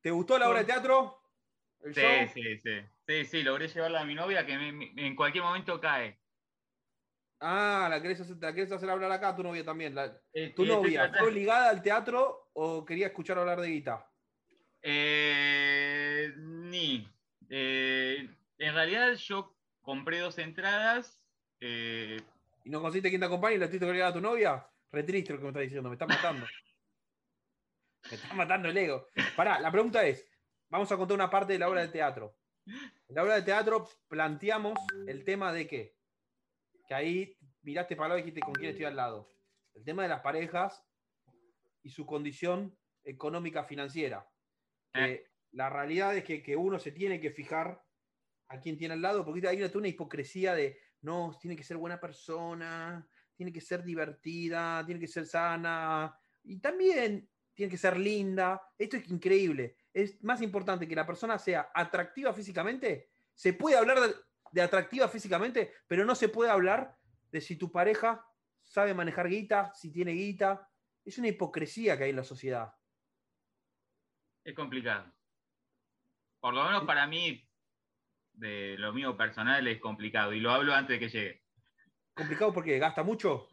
¿Te gustó la obra de teatro? Sí, sí, sí. Sí, sí, logré llevarla a mi novia que en cualquier momento cae. Ah, ¿la querés hacer, la hacer hablar acá tu novia también? Eh, ¿Tu novia fue ligada al teatro o quería escuchar hablar de guita? Eh, ni. Eh, en realidad yo compré dos entradas. ¿Y no consiste quién te acompaña y la tuviste que a tu novia? Re triste lo que me estás diciendo, me está matando. me está matando el ego. Pará, la pregunta es, vamos a contar una parte de la obra de teatro. En la obra de teatro planteamos el tema de qué? Que ahí miraste para lado y dijiste con quién estoy al lado. El tema de las parejas y su condición económica financiera. Eh. La realidad es que, uno se tiene que fijar a quién tiene al lado, porque hay una, una hipocresía de, no, tiene que ser buena persona, tiene que ser divertida, tiene que ser sana, y también tiene que ser linda. Esto es increíble es más importante que la persona sea atractiva físicamente. Se puede hablar de, atractiva físicamente, pero no se puede hablar de si tu pareja sabe manejar guita, si tiene guita. Es una hipocresía que hay en la sociedad. Es complicado. Por lo menos para mí, de lo mío personal, es complicado. Y lo hablo antes de que llegue. ¿Complicado porque gasta mucho?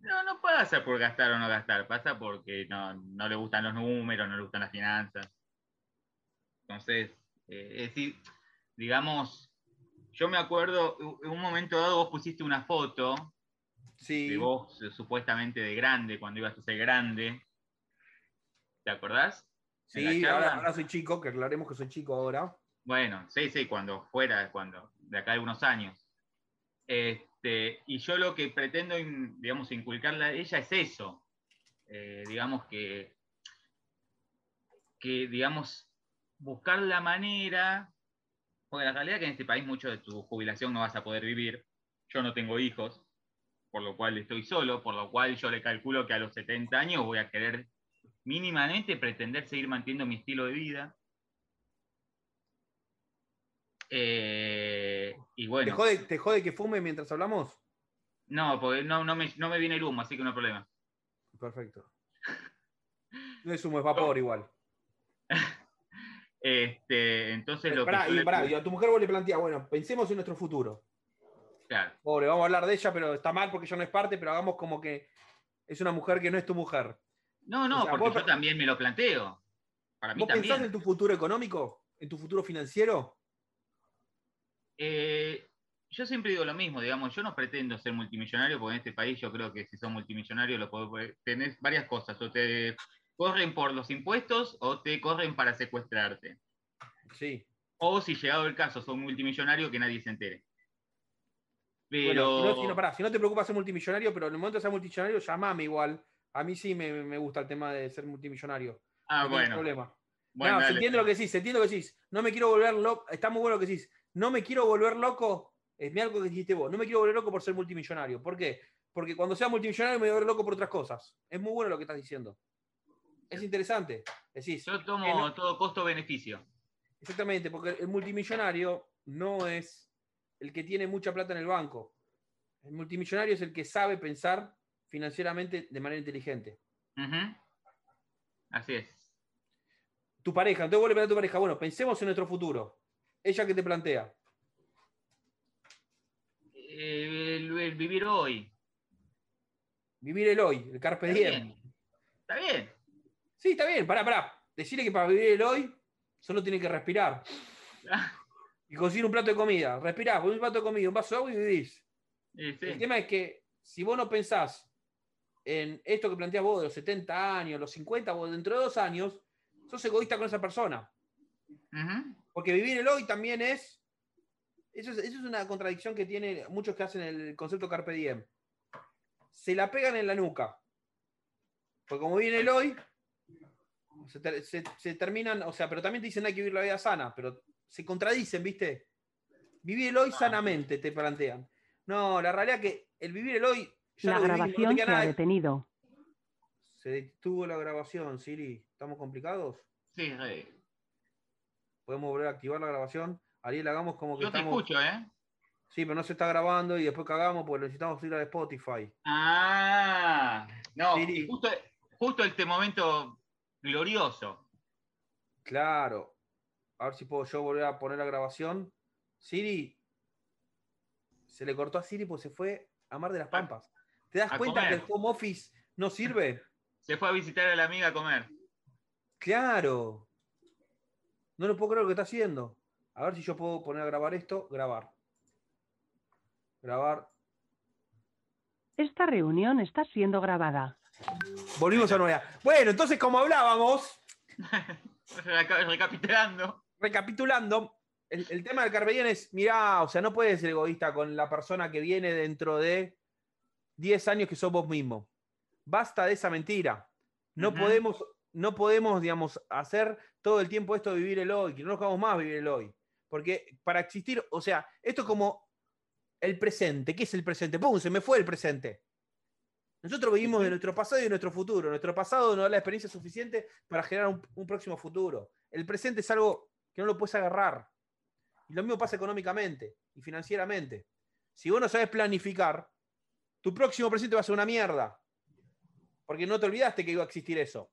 No, no pasa por gastar o no gastar, pasa porque no, no le gustan los números, no le gustan las finanzas. Entonces, eh, es decir, digamos, yo me acuerdo, en un momento dado vos pusiste una foto Sí. de vos eh, supuestamente de grande, cuando ibas a ser grande. ¿Te acordás? Sí, ahora, ahora soy chico, que aclaremos que soy chico ahora. Bueno, sí, sí, cuando fuera, cuando, de acá a algunos años. Este, y yo lo que pretendo, digamos, inculcarle a ella es eso. Eh, digamos que, que, digamos, buscar la manera, porque la realidad es que en este país mucho de tu jubilación no vas a poder vivir. Yo no tengo hijos, por lo cual estoy solo, por lo cual yo le calculo que a los 70 años voy a querer mínimamente pretender seguir manteniendo mi estilo de vida. Eh, y ¿Te, jode, ¿Te jode que fume mientras hablamos? no, porque no, no, me, no me viene el humo, así que no hay problema. Perfecto. No es humo, es vapor igual. Este, entonces lo Pará, que y, pará, y a tu mujer vos le planteas, bueno, pensemos en nuestro futuro. claro, Pobre, vamos a hablar de ella, pero está mal porque ella no es parte, pero hagamos como que es una mujer que no es tu mujer. No, no, O sea, porque vos- yo también me lo planteo. Para mí ¿Vos pensás en tu futuro económico? ¿En tu futuro financiero? Eh, yo siempre digo lo mismo, digamos, yo no pretendo ser multimillonario, porque en este país yo creo que si sos multimillonario lo podés- tenés varias cosas, o te corren por los impuestos o te corren para secuestrarte. Sí. O si llegado el caso sos multimillonario, que nadie se entere. Pero... Bueno, si no, si no, pará, si no te preocupa ser multimillonario, pero en el momento de ser multimillonario, llamame igual. A mí sí me, me gusta el tema de ser multimillonario. ah, no bueno. problema. bueno, no, se entiende lo que decís, se entiende lo que decís. No me quiero volver loco. Está muy bueno lo que decís. No me quiero volver loco. Es algo que dijiste vos. No me quiero volver loco por ser multimillonario. ¿Por qué? Porque cuando sea multimillonario me voy a volver loco por otras cosas. Es muy bueno lo que estás diciendo. Es interesante. Decís, Yo tomo no- todo costo-beneficio. exactamente, porque el multimillonario no es el que tiene mucha plata en el banco. El multimillonario es el que sabe pensar financieramente de manera inteligente. Así es. Tu pareja, entonces planteas a tu pareja, bueno, pensemos en nuestro futuro. Ella que te plantea. El, el vivir hoy. Vivir el hoy, el carpe Está diem. bien. Está bien. Sí, está bien, pará, pará. Decirle que para vivir el hoy solo tiene que respirar. Y conseguir un plato de comida. Respirás, con un plato de comida, un vaso de agua y vivís. Sí. El tema es que si vos no pensás en esto que planteás vos de los 70 años, los 50 o dentro de dos años, sos egoísta con esa persona. Ujú. Porque vivir el hoy también es. Eso, es. eso es una contradicción que tiene muchos que hacen el concepto Carpe Diem. Se la pegan en la nuca. Porque como viene el hoy, se, ter- se- se terminan. O sea, pero también te dicen hay que vivir la vida sana, pero se contradicen, ¿viste? Vivir el hoy sanamente, te plantean. No, la realidad que el vivir el hoy. ya La lo vivimos, no grabación se ha nada detenido. Se detuvo la grabación, Siri. ¿Estamos complicados? Sí, re. ¿Podemos volver a activar la grabación? Ariel, hagamos como que Yo te estamos. escucho, ¿eh? Sí, pero no se está grabando y después cagamos porque necesitamos ir a Spotify. Ah, no, Siri. justo, justo este momento glorioso. Claro. A ver si puedo yo volver a poner la grabación. Siri. Se le cortó a Siri porque se fue a Mar de las Pampas. ¿Te das a cuenta que el home office no sirve? Se fue a visitar a la amiga a comer. Claro. No lo puedo creer lo que está haciendo. A ver si yo puedo poner a grabar esto. Grabar. Grabar. Esta reunión está siendo grabada. Volvimos a novedad. Bueno, entonces, como hablábamos, Reca- Recapitulando. recapitulando, el, el tema del Carpe Diem es, mirá, o sea, no puedes ser egoísta con la persona que viene dentro de 10 años que sos vos mismo. Basta de esa mentira. No podemos, no podemos, digamos, hacer todo el tiempo esto de vivir el hoy, que no nos hagamos más vivir el hoy. Porque para existir, o sea, esto es como el presente. ¿Qué es el presente? ¡Pum! Se me fue el presente. Nosotros vivimos de nuestro pasado y de nuestro futuro. Nuestro pasado nos da la experiencia suficiente para generar un, un próximo futuro. El presente es algo que no lo puedes agarrar. Y lo mismo pasa económicamente y financieramente. Si vos no sabes planificar, tu próximo presente va a ser una mierda. Porque no te olvidaste que iba a existir eso.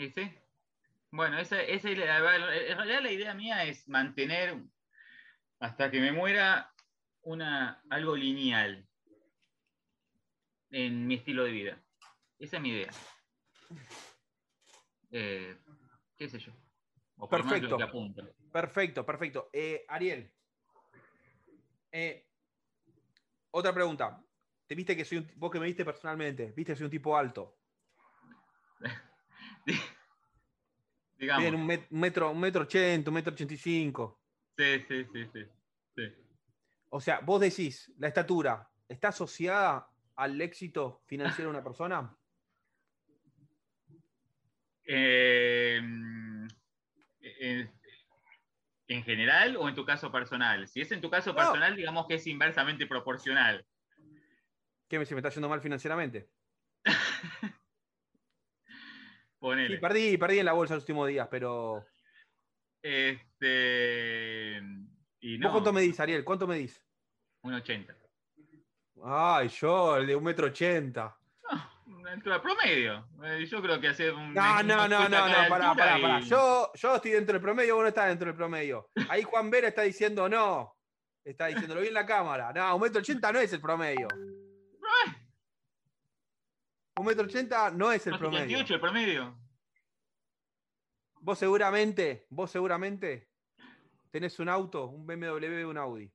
¿Y sí? Bueno, esa, esa es la, en realidad la idea mía es mantener hasta que me muera una, algo lineal en mi estilo de vida. Esa es mi idea. Eh, ¿Qué sé yo? O perfecto. Perfecto, perfecto. Eh, Ariel, eh, otra pregunta. ¿Te viste que soy un, vos que me viste personalmente, viste que soy un tipo alto? Digamos. un, metro, un metro ochenta, un metro ochenta y cinco. Sí, sí, sí, sí, sí. O sea, vos decís, la estatura, ¿está asociada al éxito financiero de una persona? Eh, en, general o en tu caso personal? Si es en tu caso personal, digamos que es inversamente proporcional. ¿Qué me, se me está yendo mal financieramente? Sí, perdí, perdí en la bolsa los últimos días, pero. Este. ¿Vos cuánto medís, Ariel? ¿Cuánto medís? Un 80. Ay, yo, el de un metro ochenta. dentro del promedio. Eh, yo creo que hacer un. No, no, no, no, no, pará, pará, pará. Yo, yo estoy dentro del promedio, vos no estás dentro del promedio. Ahí Juan Vera está diciendo no. Está diciéndolo bien en la cámara. No, un metro ochenta no es el promedio. Un metro ochenta no es el promedio. el promedio. Vos seguramente, vos seguramente tenés un auto, un BMW, un Audi.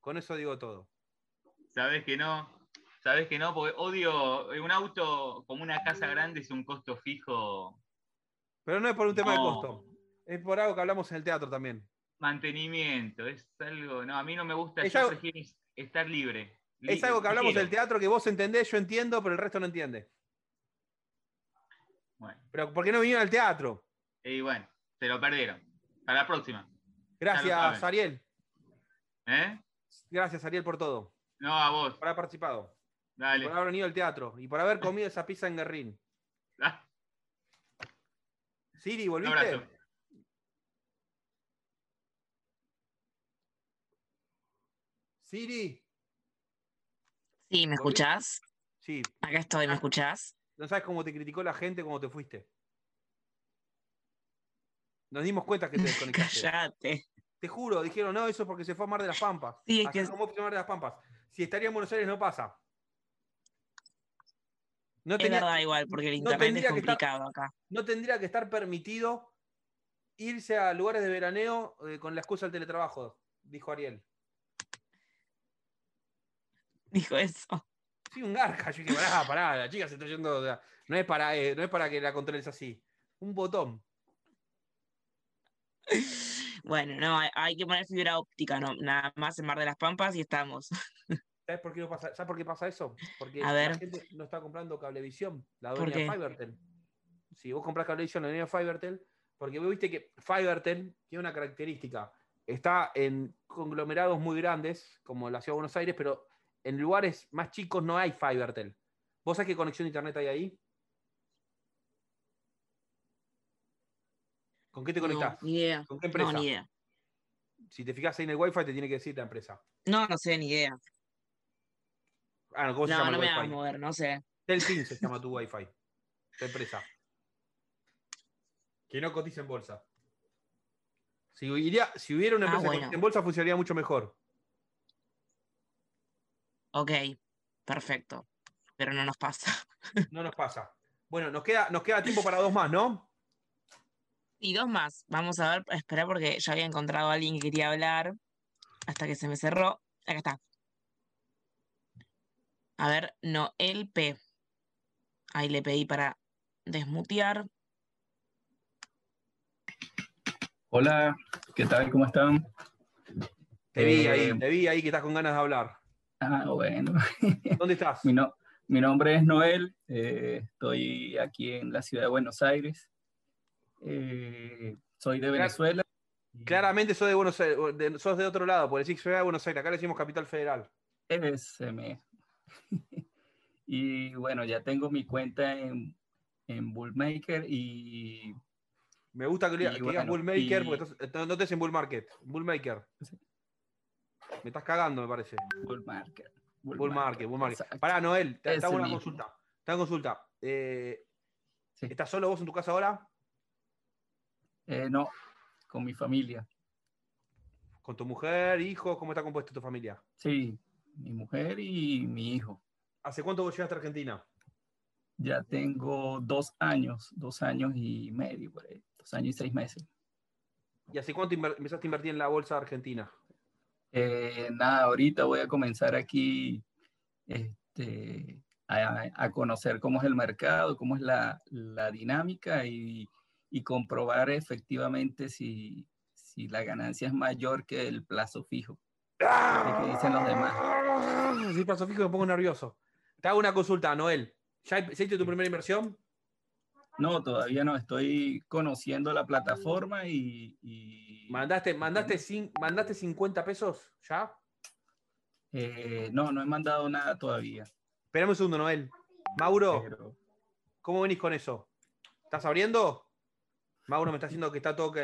Con eso digo todo. Sabes que no, sabes que no, porque odio un auto como una casa grande es un costo fijo. Pero no es por un tema de costo, es por algo que hablamos en el teatro también. Mantenimiento, es algo, no, a mí no me gusta, estar libre. Es algo que hablamos del teatro que vos entendés, yo entiendo, pero el resto no entiende. Bueno. Pero ¿por qué no vinieron al teatro? Y bueno, se lo perdieron. Para la próxima. Gracias, Ariel. ¿Eh? Gracias, Ariel, por todo. No, a vos. Por haber participado. Dale. Por haber venido al teatro y por haber comido esa pizza en Guerrín. Ah. Siri, ¿volviste? Siri. Sí, ¿me escuchás? Sí. Acá estoy, ¿me ah. escuchás? No sabes cómo te criticó la gente cuando te fuiste. Nos dimos cuenta que te desconectaste. Cállate. Te juro, dijeron, no, eso es porque se fue a Mar de las Pampas. Sí, es que... Como Mar de las Pampas. Si estaría en Buenos Aires no pasa. No es verdad igual, porque el internet es complicado acá. No tendría que estar permitido irse a lugares de veraneo eh, con la excusa del teletrabajo, dijo Ariel. Dijo eso. Sí, un garca. Yo dije, pará, pará, la chica se está yendo. no, es para, eh, no es para que la controles así. Un botón. Bueno, no, hay, que poner fibra óptica, no, nada más en Mar de las Pampas y estamos. ¿Sabes por qué, no pasa, ¿sabes por qué pasa eso? Porque la gente no está comprando cablevisión, la dueña Fibertel. Si vos compras cablevisión, la dueña Fibertel, porque vos viste que Fibertel tiene una característica. Está en conglomerados muy grandes, como la Ciudad de Buenos Aires, pero en lugares más chicos no hay Fibertel. ¿Vos sabés qué conexión de internet hay ahí? ¿Con qué te conectás? ni idea. ¿Con qué empresa? No, ni idea. Si te fijas ahí en el Wi-Fi, te tiene que decir la empresa. No, no sé, ni idea. Ah, ¿cómo se no, llama no me voy a mover, no sé. Telpin se llama tu Wi-Fi. Tu empresa. Que no cotiza en bolsa. Si, si hubiera una ah, empresa en bolsa, funcionaría mucho mejor. Ok, perfecto. Pero no nos pasa. No nos pasa. Bueno, nos queda, nos queda tiempo para dos más, ¿no? Y dos más. Vamos a ver, esperar porque ya había encontrado a alguien que quería hablar hasta que se me cerró. Acá está. A ver, Noel P. Ahí le pedí para desmutear. Hola, ¿qué tal? ¿Cómo están? Te vi ahí, eh, te vi ahí que estás con ganas de hablar. Ah, bueno. ¿Dónde estás? mi, nombre es Noel, eh, estoy aquí en la ciudad de Buenos Aires. Eh, soy de Venezuela. Claramente sos de Buenos Aires, sos de otro lado, porque decís ciudad de Buenos Aires, acá le decimos capital federal. SM. y bueno, ya tengo mi cuenta en, en Bullmaker y. Me gusta que, digas Bullmaker, porque no te en Bull Market, Bullmaker. Me estás cagando, me parece. Bullmaker. Bullmaker, Bullmaker. Pará, Noel, te, hago una consulta. Te hago consulta. Eh, ¿Estás solo vos en tu casa ahora? Eh, no, con mi familia. ¿Con tu mujer, hijo? ¿Cómo está compuesta tu familia? Sí, mi mujer y mi hijo. ¿Hace cuánto vos llegaste a Argentina? Ya tengo dos años, dos años y medio, por ahí, dos años y seis meses. ¿Y hace cuánto empezaste a invertir en la bolsa argentina? Eh, nada, ahorita voy a comenzar aquí este, a, conocer cómo es el mercado, cómo es la, dinámica y, comprobar efectivamente si, si, la ganancia es mayor que el plazo fijo. ¿Qué dicen los demás? Sí, plazo fijo me pongo nervioso. Te hago una consulta, Noel. ¿Ya hiciste tu primera inversión? No, todavía no. Estoy conociendo la plataforma y. ¿Mandaste, mandaste, ¿Mandaste 50 pesos ya? Eh, no, no he mandado nada todavía. Esperame un segundo, Noel. Mauro, ¿cómo venís con eso? ¿Estás abriendo? Mauro me está diciendo que está todo ok.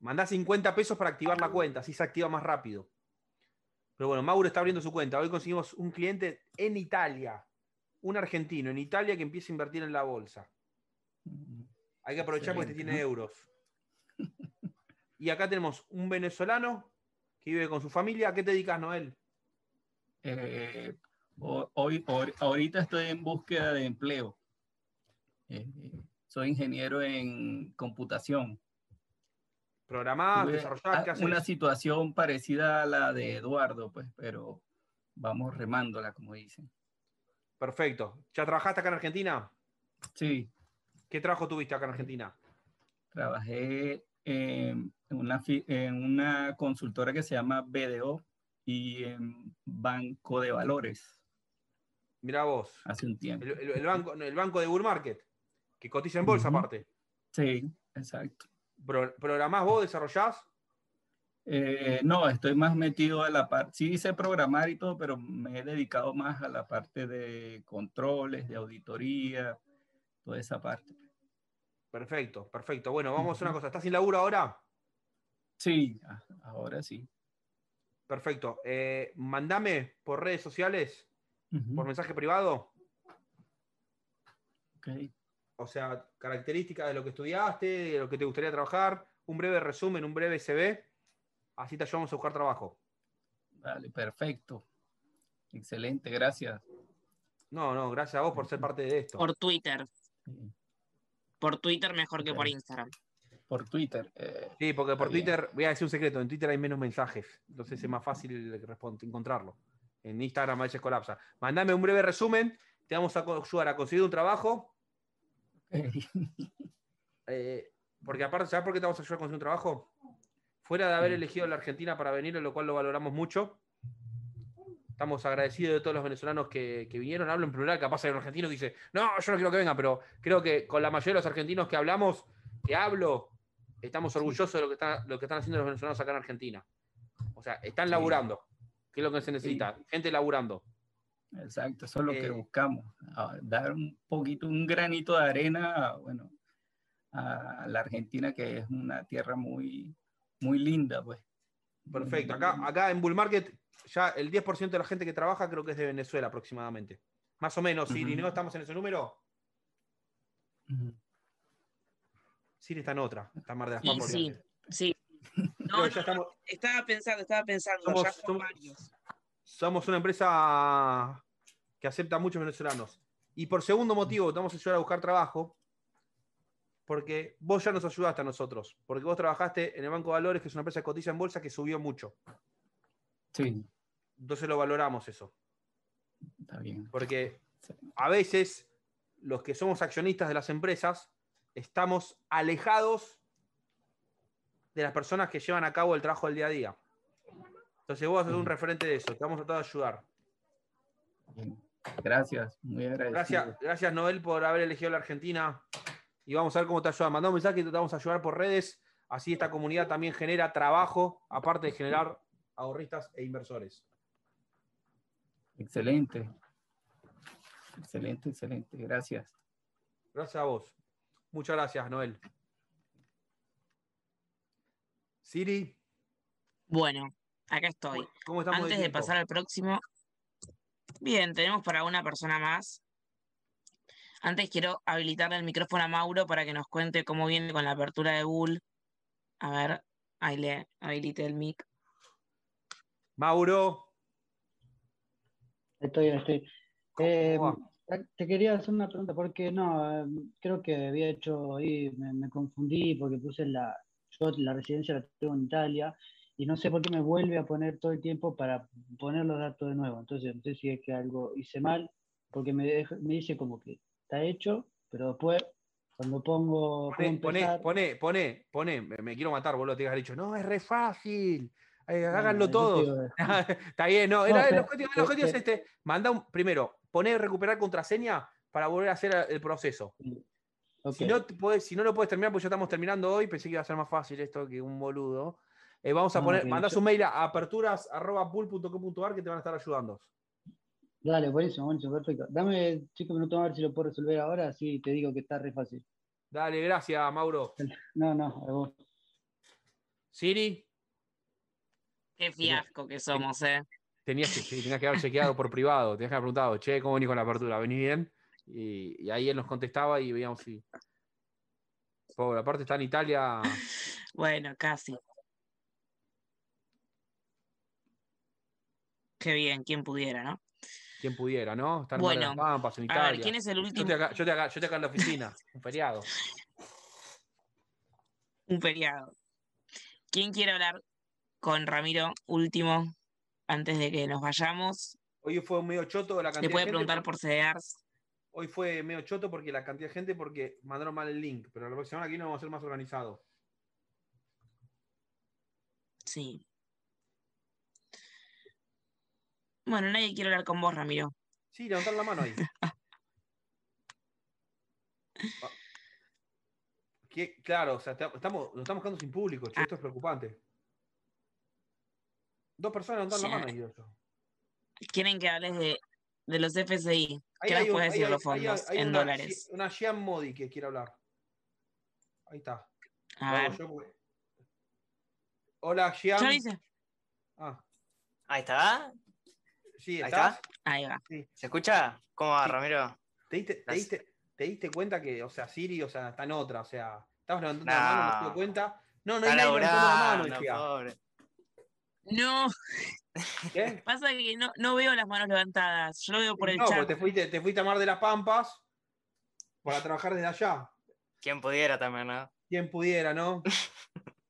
Mandá 50 pesos para activar la cuenta, así se activa más rápido. Pero bueno, Mauro está abriendo su cuenta. Hoy conseguimos un cliente en Italia, un argentino en Italia que empieza a invertir en la bolsa. Hay que aprovechar porque este tiene euros. Y acá tenemos un venezolano que vive con su familia. ¿A qué te dedicas, Noel? Eh, hoy, ahorita estoy en búsqueda de empleo. Eh, soy ingeniero en computación. Programar, desarrollar, ¿qué Una situación parecida a la de Eduardo, pues, pero vamos remándola, como dicen. Perfecto. ¿Ya trabajaste acá en Argentina? Sí. ¿Qué trabajo tuviste acá en Argentina? Trabajé en una, en una consultora que se llama BDO y en Banco de Valores. Mira vos. Hace un tiempo. El, banco, el banco de Bull Market, que cotiza en bolsa aparte. Sí, exacto. ¿Programás vos, desarrollás? Eh, no, estoy más metido a la parte, sí hice programar y todo, pero me he dedicado más a la parte de controles, de auditoría, toda esa parte. Perfecto, perfecto. Bueno, vamos a hacer una cosa. ¿Estás sin laburo ahora? Sí, ahora sí. Perfecto. Eh, mandame por redes sociales, por mensaje privado. Ok. O sea, características de lo que estudiaste, de lo que te gustaría trabajar, un breve resumen, un breve CV. Así te ayudamos a buscar trabajo. Vale, perfecto. Excelente, gracias. No, no, gracias a vos por ser parte de esto. Por Twitter. Por Twitter mejor que por Instagram. Por Twitter. Eh, sí, porque por Twitter, voy a decir un secreto, en Twitter hay menos mensajes, entonces es más fácil encontrarlo. En Instagram a veces colapsa. Mándame un breve resumen, te vamos a ayudar a conseguir un trabajo. Eh, porque aparte, ¿sabes por qué te vamos a ayudar a conseguir un trabajo? Fuera de haber elegido la Argentina para venir, en lo cual lo valoramos mucho, Estamos agradecidos de todos los venezolanos que, vinieron. Hablo en plural, capaz hay un argentino que dice, no, yo no quiero que venga, pero creo que con la mayoría de los argentinos que hablamos, que hablo, estamos orgullosos de lo que, lo que están haciendo los venezolanos acá en Argentina. O sea, están laburando, que es lo que se necesita, gente laburando. Exacto, eso es lo que eh, buscamos, dar un poquito, un granito de arena, bueno, a la Argentina, que es una tierra muy, muy linda, pues. Perfecto. Acá, acá en Bull Market ya el 10% de la gente que trabaja creo que es de Venezuela aproximadamente. Más o menos, Siri, ¿no? ¿Estamos en ese número? Siri está en otra, está Mar de las Pampas. Sí, sí. No, estaba pensando, estaba pensando. Somos, una empresa que acepta a muchos venezolanos. Y por segundo motivo, te vamos a ayudar a buscar trabajo, porque vos ya nos ayudaste a nosotros, porque vos trabajaste en el Banco de Valores, que es una empresa que cotiza en bolsa que subió mucho. Sí. Entonces lo valoramos eso. Está bien. Porque a veces los que somos accionistas de las empresas estamos alejados de las personas que llevan a cabo el trabajo del día a día. Entonces vos sos un referente de eso, te vamos a tratar de ayudar. Gracias, muy agradecido. Gracias, gracias Noel por haber elegido la Argentina y vamos a ver cómo te ayuda. Mandá un mensaje y te vamos a ayudar por redes. Así esta comunidad también genera trabajo, aparte de generar ahorristas e inversores. Excelente. Excelente, excelente. Gracias. Gracias a vos. Muchas gracias, Noel. Siri. Bueno, acá estoy. ¿Cómo Antes de, pasar al próximo, bien, tenemos para una persona más. Antes quiero habilitarle el micrófono a Mauro para que nos cuente cómo viene con la apertura de Bull. A ver, ahí le habilité el mic. Mauro. Estoy, estoy. Eh, te quería hacer una pregunta, porque no, creo que había hecho ahí, me, confundí porque puse la, yo la residencia la tengo en Italia y no sé por qué me vuelve a poner todo el tiempo para poner los datos de nuevo. Entonces, no sé si es que algo hice mal, porque me, me dice como que está hecho, pero después, cuando pongo. Pone, pone, pone, pone, me, quiero matar, boludo, te has dicho, no, es re fácil. Eh, háganlo todos. está bien, no, el, objetivo, es este. Manda un, primero, poner recuperar contraseña para volver a hacer el proceso. Si, no si no lo puedes terminar, pues ya estamos terminando hoy, pensé que iba a ser más fácil esto que un boludo. Eh, vamos a poner, mandás un mail a aperturas.pool.com.ar que te van a estar ayudando. Dale, buenísimo, buenísimo, perfecto. Dame cinco minutos a ver si lo puedo resolver ahora, así te digo que está re fácil. Dale, gracias, Mauro. No, no, a vos. Siri. Qué fiasco que somos, eh. Tenías que, tenías que haber chequeado por privado, tenías que haber preguntado, che, ¿cómo venís con la apertura? ¿Venís bien? Y, ahí él nos contestaba y veíamos si. Pobre, aparte está en Italia. Bueno, casi. Qué bien, quien pudiera, ¿no? Quien pudiera, ¿no? Estar bueno, en Pampas, en Italia. A ver, ¿quién es el último? Yo te acá, yo te acá, en la oficina, un feriado. Un feriado. ¿Quién quiere hablar con Ramiro último antes de que nos vayamos? Hoy fue medio choto la cantidad Le puede preguntar por CDRs. Hoy fue medio choto porque la cantidad de gente, porque mandaron mal el link, pero la próxima aquí no vamos a ser más organizados. Sí. Bueno, nadie quiere hablar con vos, Ramiro. Sí, levantar la mano ahí. Claro, o sea, estamos, nos estamos quedando sin público, che, esto es preocupante. Dos personas levantan la mano ahí. Quieren que hables de, de los FCI. ¿Qué nos puedes decir los fondos en una, dólares? Una Jean Modi que quiere hablar. Ahí está. A ver. Hola, Jean. Ah. Ahí está. Sí, Ahí está. Ahí va. ¿Se escucha? ¿Cómo va, Ramiro? ¿Te diste, te, diste, cuenta que, o sea, Siri, o sea, está en otra, o sea, estabas levantando la mano, no te das cuenta. No, no hay nadie levantando la mano. Pobre. No. ¿Qué? Pasa que no, no, veo las manos levantadas, yo lo veo por el no, chat. No, te fuiste, te fuiste a Mar de las Pampas para trabajar desde allá. Quien pudiera también, ¿no? Quien pudiera, ¿no?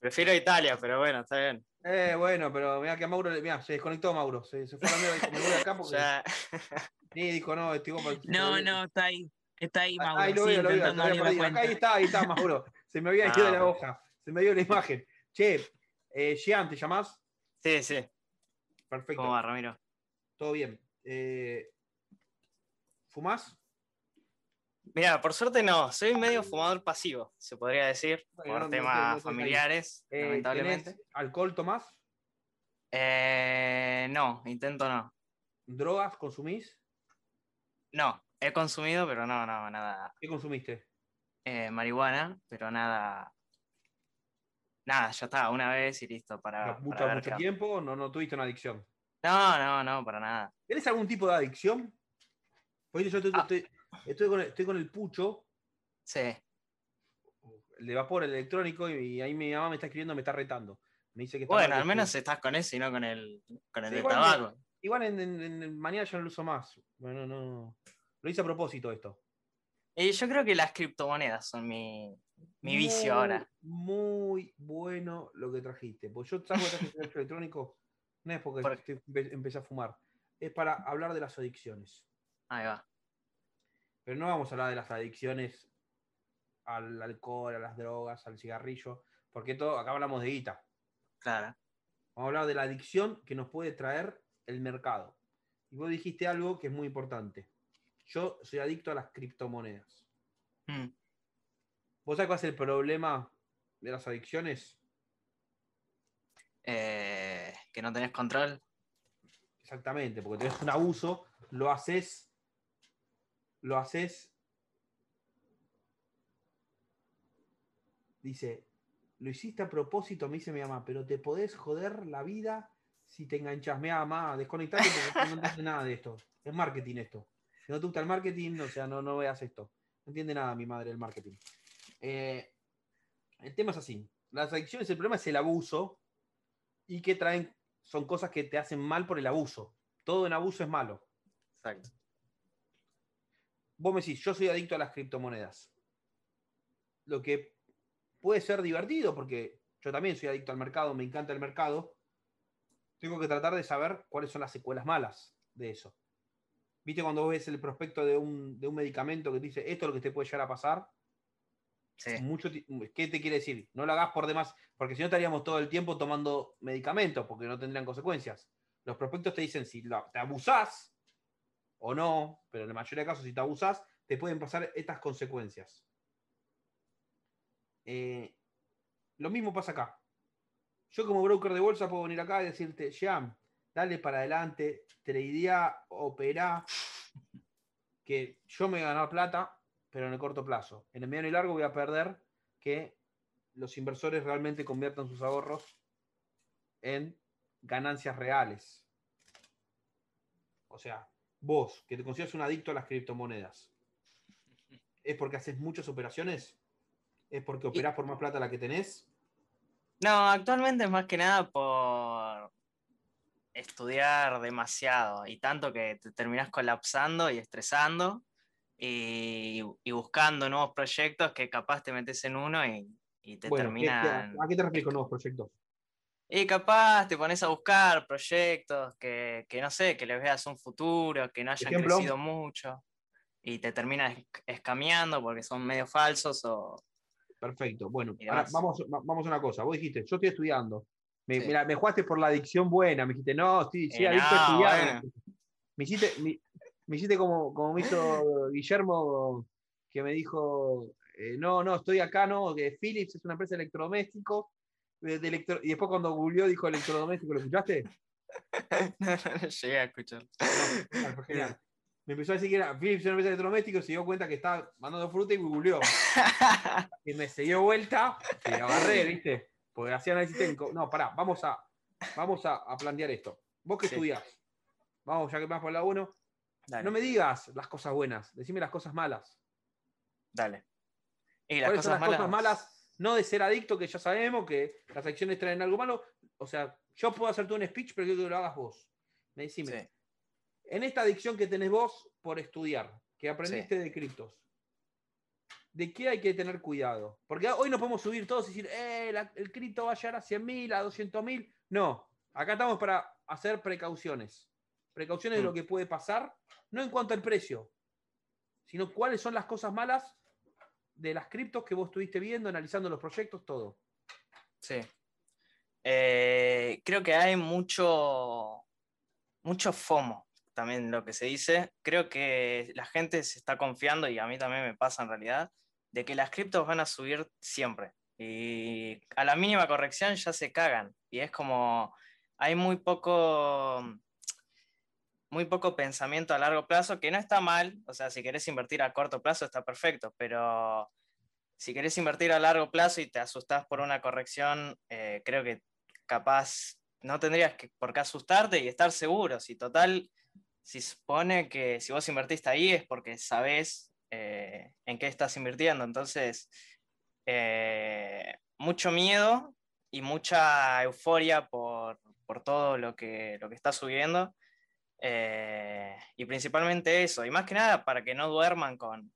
Prefiero Italia, pero bueno, está bien. Eh, bueno, pero mira que a Mauro, mira, se desconectó Mauro, se, se fue a la mierda, me voy acá porque... Ya. Sí, dijo, no, estoy No, no, está ahí, está ahí Mauro. Ahí lo veo, lo veo, acá ahí está, ahí está Mauro, se me había ido de la ah, hoja, se me dio la imagen. Che, eh, Jean, ¿te llamás? Sí, sí. Perfecto. ¿Cómo va, Ramiro? Todo bien. Eh, ¿Fumás? Mira, por suerte no, soy medio fumador pasivo, se podría decir, por temas familiares, eh, lamentablemente. ¿Alcohol tomás? Eh, no, intento no. ¿Drogas consumís? No, he consumido, pero no, no, nada. ¿Qué consumiste? Eh, marihuana, pero nada. Nada, ya está, una vez y listo. Para, ¿Mucho, mucho tiempo? ¿No, ¿No tuviste una adicción? No, no, no, para nada. ¿Tienes algún tipo de adicción? Pues yo ah. estoy, Estoy con, estoy con el pucho. Sí. El de vapor electrónico y ahí mi mamá me está escribiendo, me está retando. Me dice que bueno, al menos estás con ese y no con el, con el de tabaco. igual en, mañana ya no lo uso más. Bueno, no. Lo hice a propósito esto. Y yo creo que las criptomonedas son mi, mi vicio ahora. Muy bueno lo que trajiste. Pues yo de el electrónico, no es porque empecé a fumar. Es para hablar de las adicciones. Ahí va. Pero no vamos a hablar de las adicciones al alcohol, a las drogas, al cigarrillo, porque todo, acá hablamos de guita. Claro. Vamos a hablar de la adicción que nos puede traer el mercado. Y vos dijiste algo que es muy importante. Yo soy adicto a las criptomonedas. Hmm. ¿Vos sabés cuál es el problema de las adicciones? Eh, que no tenés control. Exactamente, porque tenés un abuso, lo haces lo haces. Dice, lo hiciste a propósito, me dice mi mamá, pero te podés joder la vida si te enganchas. Mi mamá, desconectate porque no entiendes nada de esto. Es marketing esto. Si no te gusta el marketing, o sea, no, no veas esto. No entiende nada mi madre del marketing. Eh, el tema es así. Las adicciones, el problema es el abuso y que traen, son cosas que te hacen mal por el abuso. Todo en abuso es malo. Exacto. Vos me decís, yo soy adicto a las criptomonedas. Lo que puede ser divertido, porque yo también soy adicto al mercado, me encanta el mercado. Tengo que tratar de saber cuáles son las secuelas malas de eso. ¿Viste cuando vos ves el prospecto de un, de un medicamento que te dice esto es lo que te puede llegar a pasar? Mucho, ti- ¿Qué te quiere decir? No lo hagas por demás, porque si no estaríamos todo el tiempo tomando medicamentos, porque no tendrían consecuencias. Los prospectos te dicen si te abusás o no, pero en la mayoría de casos, si te abusás, te pueden pasar estas consecuencias. Eh, lo mismo pasa acá. Yo como broker de bolsa puedo venir acá y decirte, Jam, dale para adelante, tradea, operá, que yo me voy a ganar plata, pero en el corto plazo. En el mediano y largo voy a perder que los inversores realmente conviertan sus ahorros en ganancias reales. O sea, vos, que te consideras un adicto a las criptomonedas, ¿es porque haces muchas operaciones? ¿Es porque operás por más plata la que tenés? No, actualmente es más que nada por estudiar demasiado y tanto que te terminas colapsando y estresando y, y buscando nuevos proyectos que capaz te metes en uno y, y te Bueno, ¿qué- qué- terminan... ¿a qué te refieres con nuevos proyectos? Y capaz te pones a buscar proyectos que, que no sé, que les veas un futuro, que no hayan Ejemplo. crecido mucho y te terminas esc- escameando porque son medio falsos o... Perfecto. Bueno, ahora vamos, va- vamos a una cosa. Vos dijiste, yo estoy estudiando. Me, Sí. mira, me jugaste por la adicción buena. Me dijiste, no, estoy, sí, Eh, adicto a estudiar. bueno. Me hiciste, me, me hiciste como, como me hizo Guillermo, que me dijo, eh, no, no, estoy acá, no, que Philips es una empresa de electrodomésticos. de- de electro- y después cuando googleó dijo electrodoméstico, ¿lo escuchaste? no, no, no llegué a escuchar. Genial. Me empezó a decir que era Philips una empresa de electrodomésticos, se dio cuenta que estaba mandando fruta y googleó. y me se dio vuelta y agarré, ¿viste? Porque hacía análisis técnico. No, pará, vamos a, vamos a, a plantear esto. Vos que Sí. estudiás, vamos, ya que vas por la 1, Dale, no me digas las cosas buenas, decime las cosas malas. dale. Y las ¿Cuáles son cosas las malas... cosas malas? No de ser adicto, que ya sabemos que las acciones traen algo malo. O sea, yo puedo hacerte un speech, pero quiero que lo hagas vos. Me decime. Sí. En esta adicción que tenés vos por estudiar, que aprendiste de criptos, ¿de qué hay que tener cuidado? Porque hoy no podemos subir todos y decir, eh, la- el cripto va a llegar a 100.000, a 200.000. No, acá estamos para hacer precauciones. Precauciones de Mm. lo que puede pasar, no en cuanto al precio, sino cuáles son las cosas malas de las criptos que vos estuviste viendo, analizando los proyectos, todo. Sí. Eh, creo que hay mucho, mucho FOMO, también lo que se dice. Creo que la gente se está confiando, y a mí también me pasa en realidad, de que las criptos van a subir siempre. Y a la mínima corrección ya se cagan. Y es como, hay muy poco, muy poco pensamiento a largo plazo, que no está mal. O sea, si querés invertir a corto plazo está perfecto, pero si querés invertir a largo plazo y te asustás por una corrección, eh, creo que capaz no tendrías que, por qué asustarte y estar seguro. Si total, si supone que si vos invertiste ahí es porque sabés eh, en qué estás invirtiendo. Entonces, eh, mucho miedo y mucha euforia por, por todo lo que, lo que está subiendo. Eh, y principalmente eso, y más que nada para que no duerman con,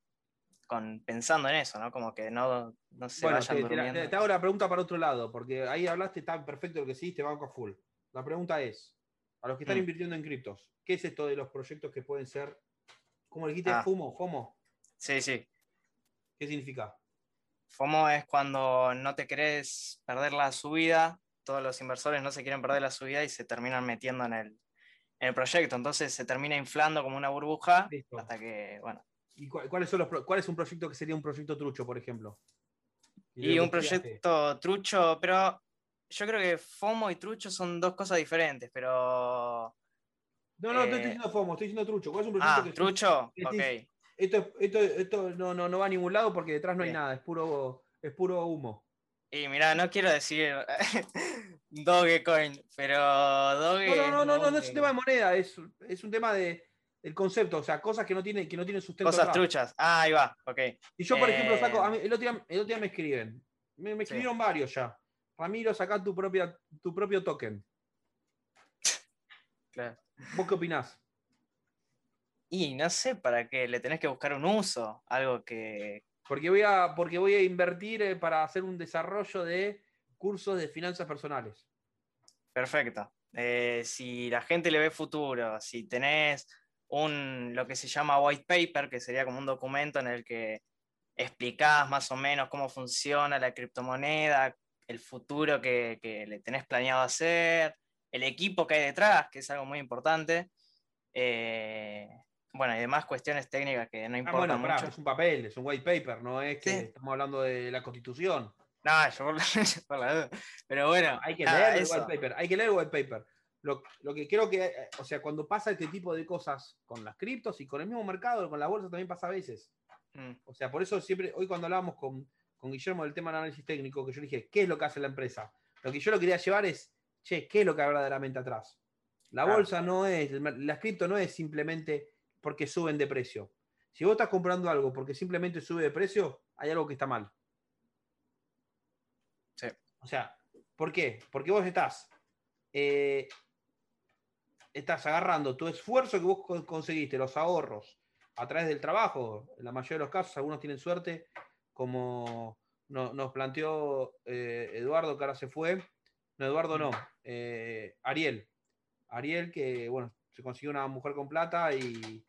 con pensando en eso, ¿no? Como que no, no se bueno, vayan te, durmiendo. te- te hago la pregunta para otro lado, porque ahí hablaste tan perfecto lo que sí, te banco a full. La pregunta es, a los que están Mm. invirtiendo en criptos, ¿qué es esto de los proyectos que pueden ser, como dijiste, Ah. FOMO? FOMO, Sí, sí. ¿qué significa? FOMO es cuando no te querés perder la subida, todos los inversores no se quieren perder la subida y se terminan metiendo en el, en el proyecto. Entonces se termina inflando como una burbuja Listo. hasta que, bueno. ¿Y cuál, cuáles son los, cuál es un proyecto que sería un proyecto trucho, por ejemplo? Y un proyecto trucho, pero yo creo que FOMO y trucho son dos cosas diferentes, pero... No, no, estoy eh, diciendo FOMO, estoy diciendo trucho. ¿Cuál es un proyecto Ah, que trucho, que ok. Esto, esto, esto no, no, no va a ningún lado porque detrás no hay nada, es puro, es puro humo. Y mira, no quiero decir Dogecoin, pero Doge... No, no, no, no, no, no es un tema de moneda, es, es un tema de, el concepto, o sea, cosas que no tienen, que no tienen sustento. Cosas atrás. truchas. Ah, ahí va, ok. Y yo, por ejemplo, saco, Eh, mí- el, otro día, el otro día me escriben, me, me Sí. escribieron varios ya. Ramiro, saca tu, propia, tu propio token. claro. ¿Vos qué opinás? Y no sé para qué, le tenés que buscar un uso, algo que. Porque voy a, porque voy a invertir eh, para hacer un desarrollo de cursos de finanzas personales. Perfecto. Eh, si la gente le ve futuro, si tenés un lo que se llama white paper, que sería como un documento en el que explicás más o menos cómo funciona la criptomoneda, el futuro que, que le tenés planeado hacer, el equipo que hay detrás, que es algo muy importante. eh, bueno, y demás cuestiones técnicas que no Ah, importan bueno, pará, mucho. es un papel, es un white paper, no es que Sí. estamos hablando de la constitución. No, yo por la, por la duda. Pero bueno, Hay que nada, leer el white paper, hay que leer el white paper. Lo, lo que creo que, eh, o sea, cuando pasa este tipo de cosas con las criptos y con el mismo mercado, con la bolsa también pasa a veces. Mm, O sea, por eso siempre, hoy cuando hablábamos con, con Guillermo del tema del análisis técnico, que yo le dije, ¿qué es lo que hace la empresa? Lo que yo lo quería llevar es, che, ¿qué es lo que hay verdaderamente atrás? La Claro. bolsa no es, las cripto no es simplemente porque suben de precio. Si vos estás comprando algo porque simplemente sube de precio, hay algo que está mal. O sea, ¿por qué? Porque vos estás, eh, estás agarrando tu esfuerzo que vos con- conseguiste, los ahorros, a través del trabajo. En la mayoría de los casos, algunos tienen suerte, como no- nos planteó eh, Eduardo, que ahora se fue. No, Eduardo no, eh, Ariel. Ariel, que bueno, se consiguió una mujer con plata y,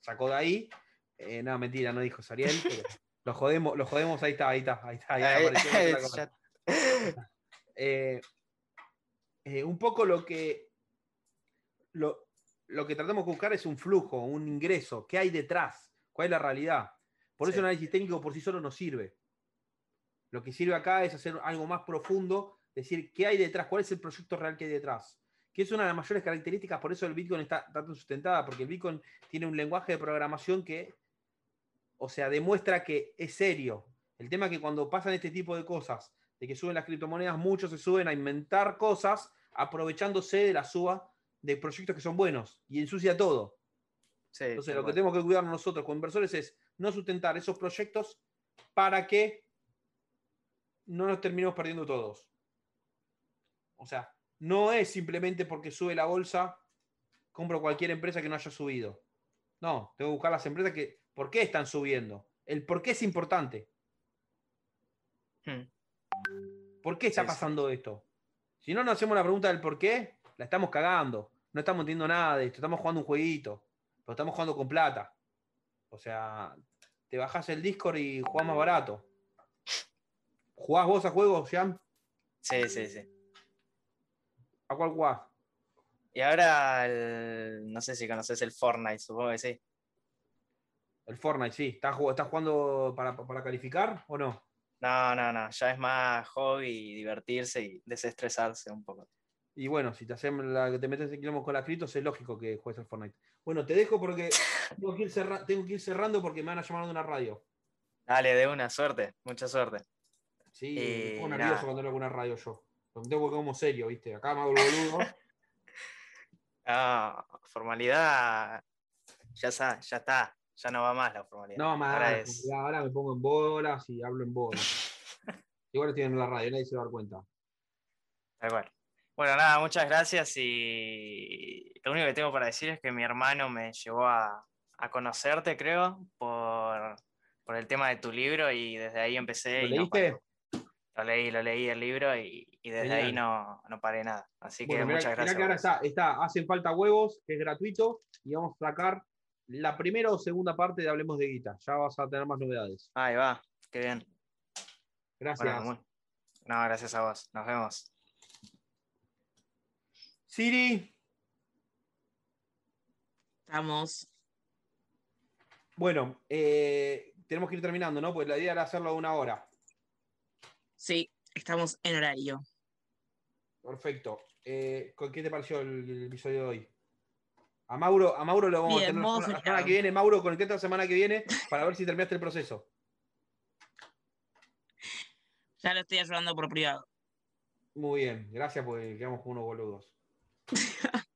sacó de ahí. Eh, no, mentira, no dijo Ariel, lo jodemos, lo jodemos, ahí está, ahí está, ahí está. ahí Eh, eh, un poco lo que lo, lo que tratamos de buscar es un flujo, un ingreso, qué hay detrás, cuál es la realidad. Por eso Sí. el análisis técnico por sí solo no sirve. Lo que sirve acá es hacer algo más profundo, decir qué hay detrás, cuál es el proyecto real que hay detrás. Que es una de las mayores características, por eso el Bitcoin está tanto sustentada, porque el Bitcoin tiene un lenguaje de programación que, o sea, demuestra que es serio. El tema es que cuando pasan este tipo de cosas, de que suben las criptomonedas, muchos se suben a inventar cosas aprovechándose de la suba de proyectos que son buenos y ensucia todo. sí, Entonces, lo que tenemos que cuidar nosotros como inversores es no sustentar esos proyectos para que no nos terminemos perdiendo todos. O sea, no es simplemente porque sube la bolsa, compro cualquier empresa que no haya subido. No, tengo que buscar las empresas que, ¿por qué están subiendo? El por qué es importante. Hmm. ¿Por qué está Sí, sí. pasando esto? Si no nos hacemos la pregunta del por qué, la estamos cagando. No estamos entendiendo nada de esto. Estamos jugando un jueguito. Pero estamos jugando con plata. O sea, te bajás el Discord y jugás más barato. ¿Jugás vos a juegos, Jean? Sí, sí, sí. ¿A cuál jugás? Y ahora, el- no sé si conoces el Fortnite, supongo que sí. El Fortnite, sí. ¿Estás, jug- estás jugando para, para calificar o no? No, no, no, ya es más hobby divertirse y desestresarse un poco. Y bueno, si te, hacen la, te metes en quilombo con las criptos, es lógico que juegues al Fortnite. Bueno, te dejo porque tengo que ir, cerra- tengo que ir cerrando porque me van a llamar de una radio. Dale, de una, suerte, mucha suerte. Sí, Eh, me pongo nervioso nada. cuando hablo con una radio yo. Porque tengo que como serio, ¿viste? Acá me hago el boludo. Ah, formalidad, ya está, ya está, ya no va más la formalidad. No, más. Ahora es, Ahora me pongo en bolas y hablo en bolas. Igual estoy en la radio, nadie se va a dar cuenta. tal cual. Bueno, nada, muchas gracias y lo único que tengo para decir es que mi hermano me llevó a, a conocerte, creo, por, por el tema de tu libro y desde ahí empecé. ¿Lo y leíste? Lo leí, lo leí el libro y, y desde Genial. ahí no, no paré nada. Así que Bueno, mirá, muchas mirá gracias. que ahora está, está, hacen falta huevos, que es gratuito, y vamos a sacar la primera o segunda parte de Hablemos de Guita. Ya vas a tener más novedades. Ahí va, qué bien. Gracias. Bueno, muy- no, gracias a vos. Nos vemos. Siri, Estamos. bueno, eh, tenemos que ir terminando, ¿no? Pues la idea era hacerlo a una hora. Sí, estamos en horario. Perfecto. Eh, ¿con ¿Qué te pareció el, el episodio de hoy? A Mauro, a Mauro lo vamos Bien, a tener la semana, que viene. Mauro, conectate la semana que viene para ver si terminaste el proceso. Ya lo estoy ayudando por privado. Muy bien, gracias porque quedamos como unos boludos.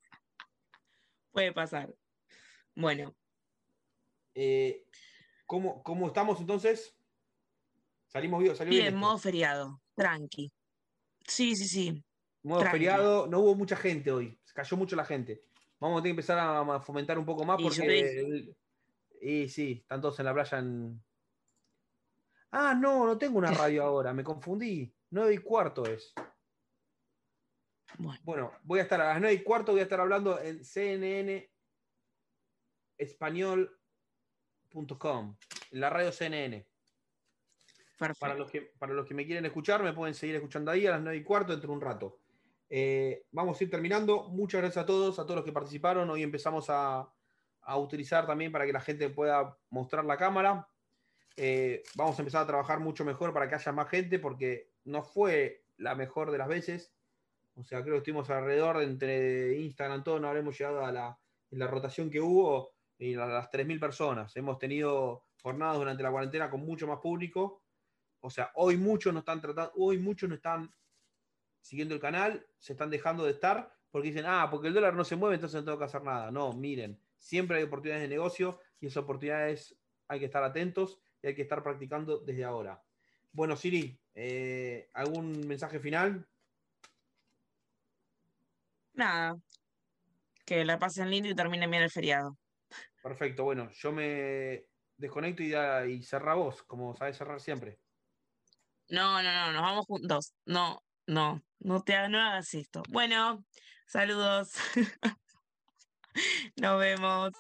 puede pasar. Bueno. Eh, ¿cómo, ¿Cómo estamos entonces? Salimos bien. Salimos bien, modo feriado, tranqui. Sí, sí, sí. Modo feriado, no hubo mucha gente hoy, se cayó mucho la gente. Vamos a tener que empezar a fomentar un poco más porque. Y sí, están todos en la playa en. Ah, no, no tengo una radio ahora, me confundí. 9 y cuarto es. Bueno. voy a estar a las 9 y cuarto, voy a estar hablando en CNN español.com, en la radio CNN. Para los, que, para los que me quieren escuchar, me pueden seguir escuchando ahí a las 9 y cuarto dentro de un rato. Eh, vamos a ir terminando. Muchas gracias a todos, a todos los que participaron. Hoy empezamos a, utilizar también para que la gente pueda mostrar la cámara. Eh, vamos a empezar a trabajar mucho mejor para que haya más gente, porque no fue la mejor de las veces. O sea, creo que estuvimos alrededor de entre Instagram, todo, no habremos llegado a la, la rotación que hubo y a las 3.000 personas. Hemos tenido jornadas durante la cuarentena con mucho más público. O sea, hoy muchos no están tratando, hoy muchos no están siguiendo el canal, se están dejando de estar porque dicen, ah, porque el dólar no se mueve, entonces no tengo que hacer nada. No, miren, siempre hay oportunidades de negocio y esas oportunidades hay que estar atentos y hay que estar practicando desde ahora. Bueno, Siri, eh, ¿algún mensaje final? Nada. Que la pasen lindo y terminen bien el feriado. Perfecto, bueno, yo me desconecto y, y cerra vos, como sabes cerrar siempre. No, no, no, nos vamos juntos. No, no, no te no hagas esto. Bueno, saludos. Nos vemos.